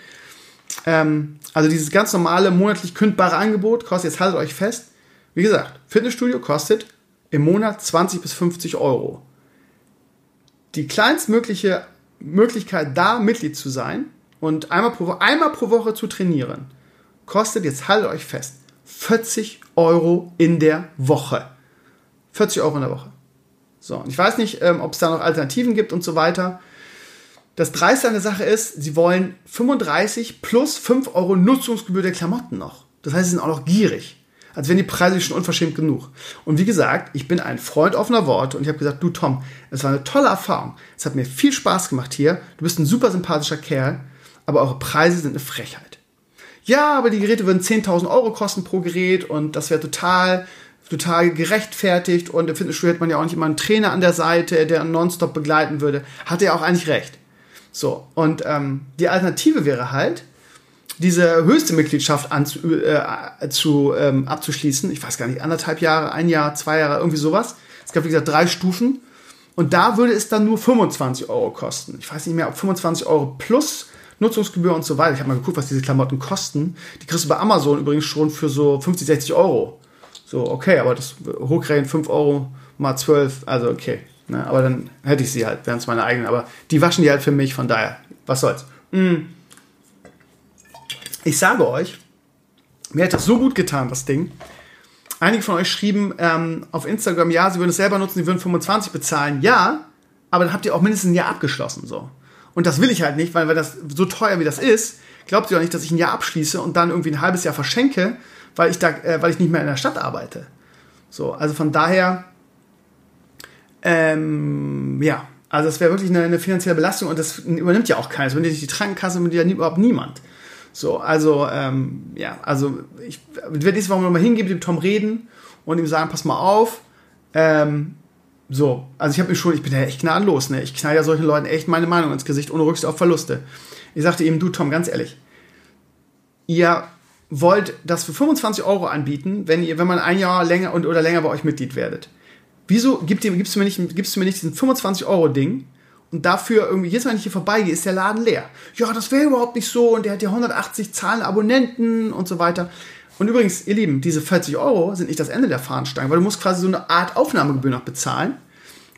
Ähm, also dieses ganz normale monatlich kündbare Angebot kostet, jetzt haltet euch fest, wie gesagt, Fitnessstudio kostet im Monat 20 bis 50 Euro. Die kleinstmögliche Möglichkeit, da Mitglied zu sein und einmal pro, einmal pro Woche zu trainieren, kostet, jetzt haltet euch fest, 40 Euro in der Woche. 40 Euro in der Woche. So, und ich weiß nicht, ähm, ob es da noch Alternativen gibt und so weiter. Das Dreiste an der Sache ist, sie wollen 35 plus 5 Euro Nutzungsgebühr der Klamotten noch. Das heißt, sie sind auch noch gierig als wären die Preise schon unverschämt genug. Und wie gesagt, ich bin ein Freund offener Worte und ich habe gesagt, du Tom, es war eine tolle Erfahrung. Es hat mir viel Spaß gemacht hier. Du bist ein super sympathischer Kerl, aber eure Preise sind eine Frechheit. Ja, aber die Geräte würden 10.000 Euro kosten pro Gerät und das wäre total total gerechtfertigt und im Fitnessstudio hätte man ja auch nicht immer einen Trainer an der Seite, der nonstop begleiten würde. Hat er auch eigentlich recht. So, und ähm, die Alternative wäre halt, diese höchste Mitgliedschaft anzu, äh, zu, ähm, abzuschließen. Ich weiß gar nicht, anderthalb Jahre, ein Jahr, zwei Jahre, irgendwie sowas. Es gab, wie gesagt, drei Stufen. Und da würde es dann nur 25 Euro kosten. Ich weiß nicht mehr, ob 25 Euro plus Nutzungsgebühr und so weiter. Ich habe mal geguckt, was diese Klamotten kosten. Die kriegst du bei Amazon übrigens schon für so 50, 60 Euro. So, okay, aber das hochrechnen 5 Euro mal 12, also okay. Ne, aber dann hätte ich sie halt, wären es meine eigenen. Aber die waschen die halt für mich, von daher, was soll's. Mm. Ich sage euch, mir hat das so gut getan, das Ding. Einige von euch schrieben ähm, auf Instagram, ja, sie würden es selber nutzen, sie würden 25 bezahlen. Ja, aber dann habt ihr auch mindestens ein Jahr abgeschlossen. so. Und das will ich halt nicht, weil, weil das so teuer wie das ist, glaubt ihr auch nicht, dass ich ein Jahr abschließe und dann irgendwie ein halbes Jahr verschenke, weil ich, da, äh, weil ich nicht mehr in der Stadt arbeite. So, also von daher, ähm, ja, also das wäre wirklich eine, eine, finanzielle Belastung und das übernimmt ja auch keiner. Das übernimmt die Krankenkasse, übernimmt ja überhaupt niemand. So, also, ähm, ja, also ich werde nächste Woche nochmal hingehen, mit dem Tom reden und ihm sagen, pass mal auf. Ähm, so, also ich habe mich schon, ich bin ja echt gnadenlos, ne? Ich knall ja solchen Leuten echt meine Meinung ins Gesicht, ohne Rücksicht auf Verluste. Ich sagte ihm, du Tom, ganz ehrlich, ihr wollt das für 25 Euro anbieten, wenn ihr, wenn man ein Jahr länger und oder länger bei euch Mitglied werdet. Wieso gibt ihr, gibst, du mir nicht, gibst du mir nicht diesen 25 Euro Ding und dafür irgendwie, jetzt wenn ich hier vorbeigehe, ist der Laden leer. Ja, das wäre überhaupt nicht so und der hat ja 180 Zahlen Abonnenten und so weiter. Und übrigens, ihr Lieben, diese 40 Euro sind nicht das Ende der Fahnenstange, weil du musst quasi so eine Art Aufnahmegebühr noch bezahlen.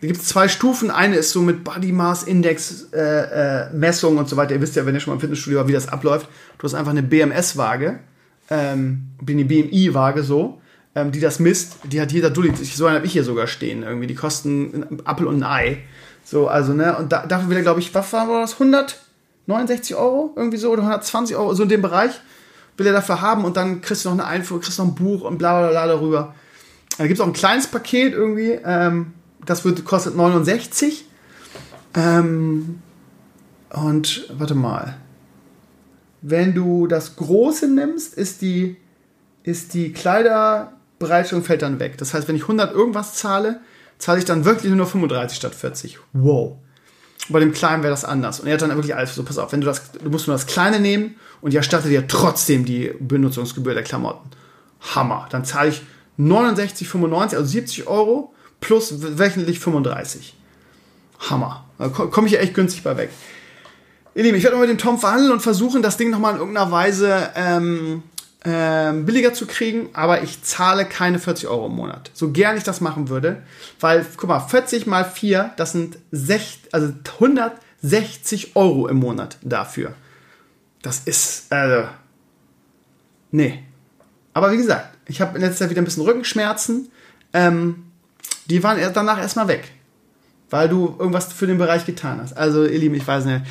Da gibt es zwei Stufen. Eine ist so mit Body Mass Index äh, äh, Messung und so weiter. Ihr wisst ja, wenn ihr schon mal im Fitnessstudio war, wie das abläuft. Du hast einfach eine BMS-Waage, ähm, eine BMI-Waage so, ähm, die das misst. Die hat jeder Dulli. So eine habe ich hier sogar stehen. Irgendwie, die kosten ein Apfel und ein Ei. So, also ne. Und da, dafür will er, glaube ich, was war das? 169 Euro irgendwie so oder 120 Euro so in dem Bereich will er dafür haben und dann kriegst du noch eine Einfuhr, kriegst noch ein Buch und bla bla bla darüber. Da gibt es auch ein kleines Paket irgendwie. Ähm, das wird, kostet 69. Ähm, und warte mal. Wenn du das große nimmst, ist die, ist die Kleiderbereitstellung fällt dann weg. Das heißt, wenn ich 100 irgendwas zahle, zahle ich dann wirklich nur 35 statt 40. Wow. Bei dem Kleinen wäre das anders. Und er hat dann wirklich alles so, pass auf, wenn du das, du musst nur das Kleine nehmen und ich erstatte dir trotzdem die Benutzungsgebühr der Klamotten. Hammer. Dann zahle ich 69,95, also 70 Euro plus wöchentlich 35. Hammer. Da komme ich ja echt günstig bei weg. Ihr Lieben, ich werde mit dem Tom verhandeln und versuchen, das Ding nochmal in irgendeiner Weise ähm, ähm, billiger zu kriegen, aber ich zahle keine 40 Euro im Monat. So gern ich das machen würde, weil, guck mal, 40 mal 4, das sind 60, also 160 Euro im Monat dafür. Das ist, also, nee. Aber wie gesagt, ich habe in letzter Zeit wieder ein bisschen Rückenschmerzen. Ähm, die waren danach erstmal weg. Weil du irgendwas für den Bereich getan hast. Also, ihr Lieben, ich weiß nicht.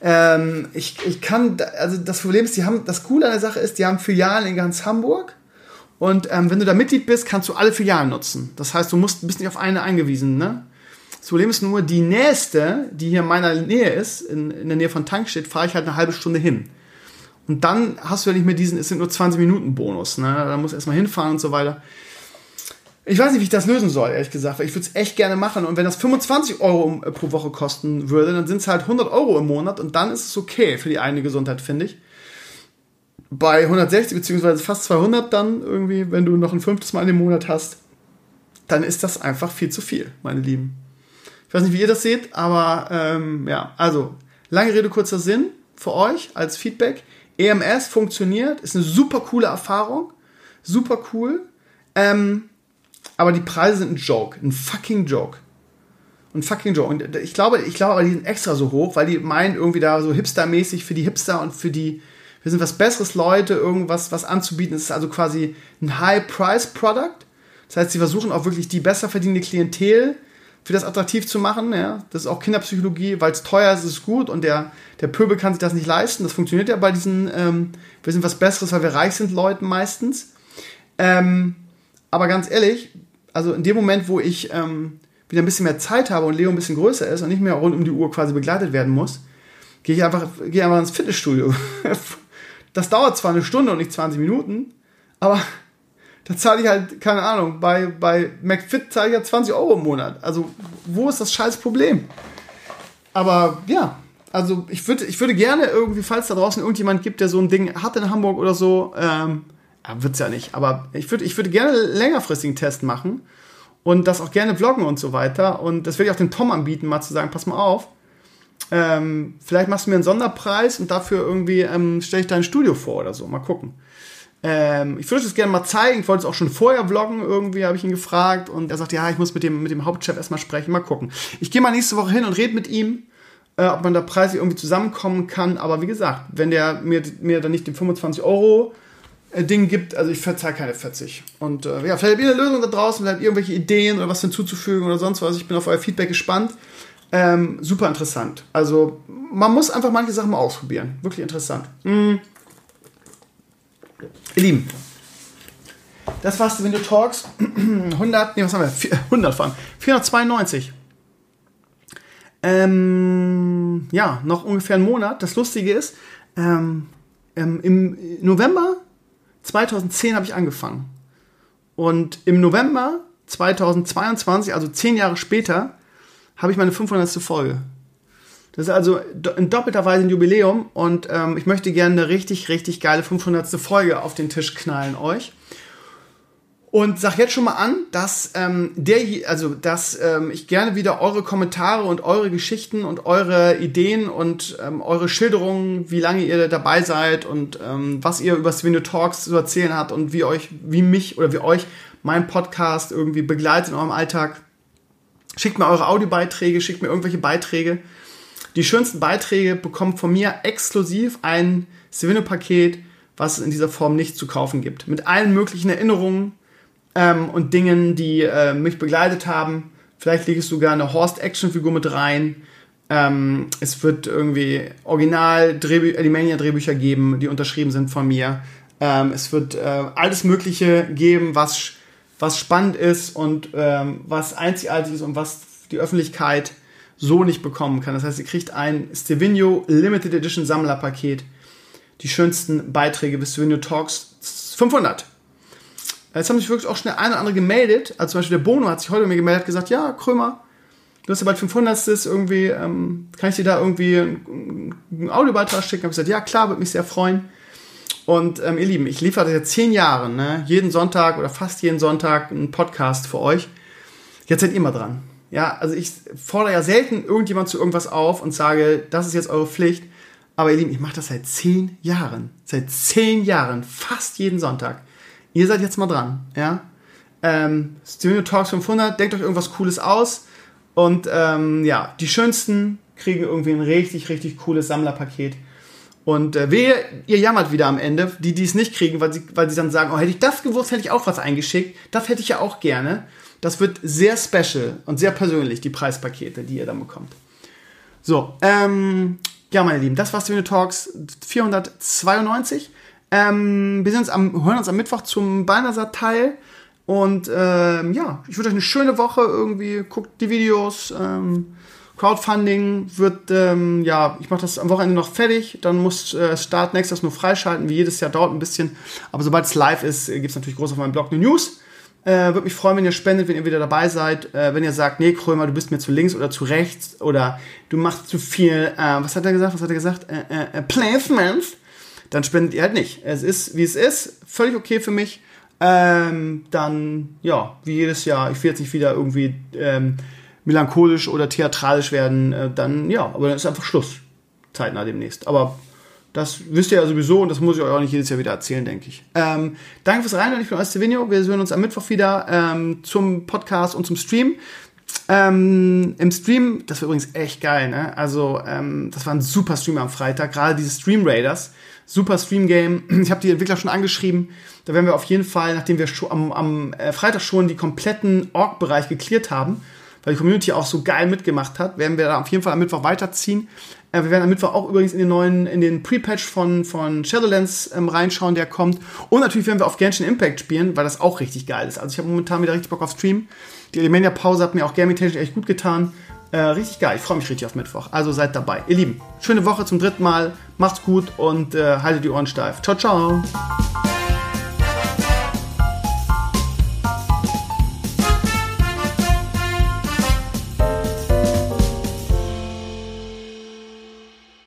Ähm, ich, ich kann, also das Problem ist, die haben, das Coole an der Sache ist, die haben Filialen in ganz Hamburg. Und ähm, wenn du da Mitglied bist, kannst du alle Filialen nutzen. Das heißt, du musst, bist nicht auf eine eingewiesen. Ne? Das Problem ist nur, die nächste, die hier in meiner Nähe ist, in, in der Nähe von Tankstedt, fahre ich halt eine halbe Stunde hin. Und dann hast du ja nicht mehr diesen, es sind nur 20 Minuten Bonus. Ne? Da musst du erstmal hinfahren und so weiter. Ich weiß nicht, wie ich das lösen soll, ehrlich gesagt, weil ich würde es echt gerne machen. Und wenn das 25 Euro äh, pro Woche kosten würde, dann sind es halt 100 Euro im Monat und dann ist es okay für die eigene Gesundheit, finde ich. Bei 160 beziehungsweise fast 200 dann irgendwie, wenn du noch ein fünftes Mal im Monat hast, dann ist das einfach viel zu viel, meine Lieben. Ich weiß nicht, wie ihr das seht, aber ähm, ja, also lange Rede, kurzer Sinn für euch als Feedback. EMS funktioniert, ist eine super coole Erfahrung, super cool. Ähm, aber die Preise sind ein Joke, ein fucking Joke. Ein fucking Joke. Und ich glaube, ich glaube, die sind extra so hoch, weil die meinen irgendwie da so hipstermäßig für die Hipster und für die, wir sind was besseres Leute, irgendwas was anzubieten. Es ist also quasi ein High-Price-Product. Das heißt, sie versuchen auch wirklich die besser verdienende Klientel für das attraktiv zu machen. Ja? Das ist auch Kinderpsychologie, weil es teuer ist, ist es gut und der, der Pöbel kann sich das nicht leisten. Das funktioniert ja bei diesen, ähm, wir sind was Besseres, weil wir reich sind, Leuten meistens. Ähm, aber ganz ehrlich, also in dem Moment, wo ich ähm, wieder ein bisschen mehr Zeit habe und Leo ein bisschen größer ist und nicht mehr rund um die Uhr quasi begleitet werden muss, gehe ich einfach, gehe einfach ins Fitnessstudio. das dauert zwar eine Stunde und nicht 20 Minuten, aber da zahle ich halt, keine Ahnung, bei, bei McFit zahle ich ja 20 Euro im Monat. Also, wo ist das scheiß Problem? Aber ja, also ich würde, ich würde gerne irgendwie, falls da draußen irgendjemand gibt, der so ein Ding hat in Hamburg oder so, ähm, ja, wird's ja nicht, aber ich würde ich würde gerne längerfristigen Test machen und das auch gerne vloggen und so weiter. Und das würde ich auch den Tom anbieten, mal zu sagen, pass mal auf, ähm, vielleicht machst du mir einen Sonderpreis und dafür irgendwie ähm, stelle ich dein Studio vor oder so. Mal gucken. Ähm, ich würde es gerne mal zeigen. Ich wollte es auch schon vorher vloggen, irgendwie habe ich ihn gefragt. Und er sagt, ja, ich muss mit dem, mit dem Hauptchef erstmal sprechen. Mal gucken. Ich gehe mal nächste Woche hin und rede mit ihm, äh, ob man da preislich irgendwie zusammenkommen kann. Aber wie gesagt, wenn der mir, mir dann nicht den 25 Euro Ding gibt, also ich verzahle keine 40. Und äh, ja, vielleicht habt ihr eine Lösung da draußen, vielleicht habt irgendwelche Ideen oder was hinzuzufügen oder sonst was. Ich bin auf euer Feedback gespannt. Ähm, super interessant. Also man muss einfach manche Sachen mal ausprobieren. Wirklich interessant. Mm. Ihr Lieben, das war's, Window Talks. 100, nee, was haben wir? 100 fahren. 492. Ähm, ja, noch ungefähr einen Monat. Das Lustige ist, ähm, ähm, im November 2010 habe ich angefangen. Und im November 2022, also zehn Jahre später, habe ich meine 500. Folge. Das ist also in doppelter Weise ein Jubiläum und ähm, ich möchte gerne eine richtig, richtig geile 500. Folge auf den Tisch knallen euch. Und sag jetzt schon mal an, dass ähm, der, also dass ähm, ich gerne wieder eure Kommentare und eure Geschichten und eure Ideen und ähm, eure Schilderungen, wie lange ihr dabei seid und ähm, was ihr über Swino Talks zu erzählen habt und wie euch, wie mich oder wie euch mein Podcast irgendwie begleitet in eurem Alltag. Schickt mir eure Audiobeiträge, schickt mir irgendwelche Beiträge. Die schönsten Beiträge bekommen von mir exklusiv ein Svino-Paket, was es in dieser Form nicht zu kaufen gibt. Mit allen möglichen Erinnerungen, ähm, und Dingen, die äh, mich begleitet haben. Vielleicht lege ich sogar eine Horst-Action-Figur mit rein. Ähm, es wird irgendwie original Alimania-Drehbücher geben, die unterschrieben sind von mir. Ähm, es wird äh, alles Mögliche geben, was, was spannend ist und ähm, was einzigartig ist und was die Öffentlichkeit so nicht bekommen kann. Das heißt, ihr kriegt ein Stevino Limited Edition Sammlerpaket. Die schönsten Beiträge bis Stevino Talks 500. Jetzt haben sich wirklich auch schon der eine oder andere gemeldet. Also zum Beispiel der Bono hat sich heute mir gemeldet, gesagt, ja, Krömer, du hast ja bald 500. irgendwie, ähm, kann ich dir da irgendwie einen, Audiobeitrag schicken? Habe ich gesagt, ja, klar, würde mich sehr freuen. Und ähm, ihr Lieben, ich liefere jetzt zehn Jahre, ne? jeden Sonntag oder fast jeden Sonntag einen Podcast für euch. Jetzt seid ihr mal dran. Ja, also ich fordere ja selten irgendjemand zu irgendwas auf und sage, das ist jetzt eure Pflicht. Aber ihr Lieben, ich mache das seit zehn Jahren. Seit zehn Jahren, fast jeden Sonntag. Ihr seid jetzt mal dran, ja. Ähm, Studio Talks 500, denkt euch irgendwas Cooles aus. Und ähm, ja, die Schönsten kriegen irgendwie ein richtig, richtig cooles Sammlerpaket. Und äh, wehe, ihr jammert wieder am Ende, die, die es nicht kriegen, weil sie, weil sie dann sagen, oh, hätte ich das gewusst, hätte ich auch was eingeschickt. Das hätte ich ja auch gerne. Das wird sehr special und sehr persönlich, die Preispakete, die ihr dann bekommt. So, ähm, ja, meine Lieben, das war's Studio Talks 492. Ähm, wir uns am, hören uns am Mittwoch zum Balnasar-Teil. Und ähm, ja, ich wünsche euch eine schöne Woche irgendwie. Guckt die Videos. Ähm, Crowdfunding wird, ähm, ja, ich mache das am Wochenende noch fertig. Dann muss äh, Start nächstes nur freischalten. Wie jedes Jahr dauert ein bisschen. Aber sobald es live ist, äh, gibt es natürlich groß auf meinem Blog eine News. Äh, Würde mich freuen, wenn ihr spendet, wenn ihr wieder dabei seid. Äh, wenn ihr sagt, nee, Krömer, du bist mir zu links oder zu rechts oder du machst zu viel. Äh, was hat er gesagt? Was hat er gesagt? Äh, äh, äh Placements dann spendet ihr halt nicht. Es ist, wie es ist, völlig okay für mich. Ähm, dann, ja, wie jedes Jahr, ich will jetzt nicht wieder irgendwie ähm, melancholisch oder theatralisch werden, äh, dann ja, aber dann ist einfach Schluss. Zeitnah demnächst. Aber das wisst ihr ja sowieso und das muss ich euch auch nicht jedes Jahr wieder erzählen, denke ich. Ähm, danke fürs Reinhören, ich bin Estevino. Wir sehen uns am Mittwoch wieder ähm, zum Podcast und zum Stream. Ähm, Im Stream, das war übrigens echt geil, ne? Also, ähm, das war ein super Stream am Freitag, gerade diese Stream Raiders super Stream-Game. Ich habe die Entwickler schon angeschrieben. Da werden wir auf jeden Fall, nachdem wir am, am äh, Freitag schon die kompletten Org-Bereich geklärt haben, weil die Community auch so geil mitgemacht hat, werden wir da auf jeden Fall am Mittwoch weiterziehen. Äh, wir werden am Mittwoch auch übrigens in den neuen, in den Pre-Patch von, von Shadowlands ähm, reinschauen, der kommt. Und natürlich werden wir auf Genshin Impact spielen, weil das auch richtig geil ist. Also ich habe momentan wieder richtig Bock auf Stream. Die Elemania-Pause hat mir auch gaming-technisch echt gut getan. Äh, richtig geil. Ich freue mich richtig auf Mittwoch. Also seid dabei. Ihr Lieben, schöne Woche zum dritten Mal. Macht's gut und äh, haltet die Ohren steif. Ciao, ciao.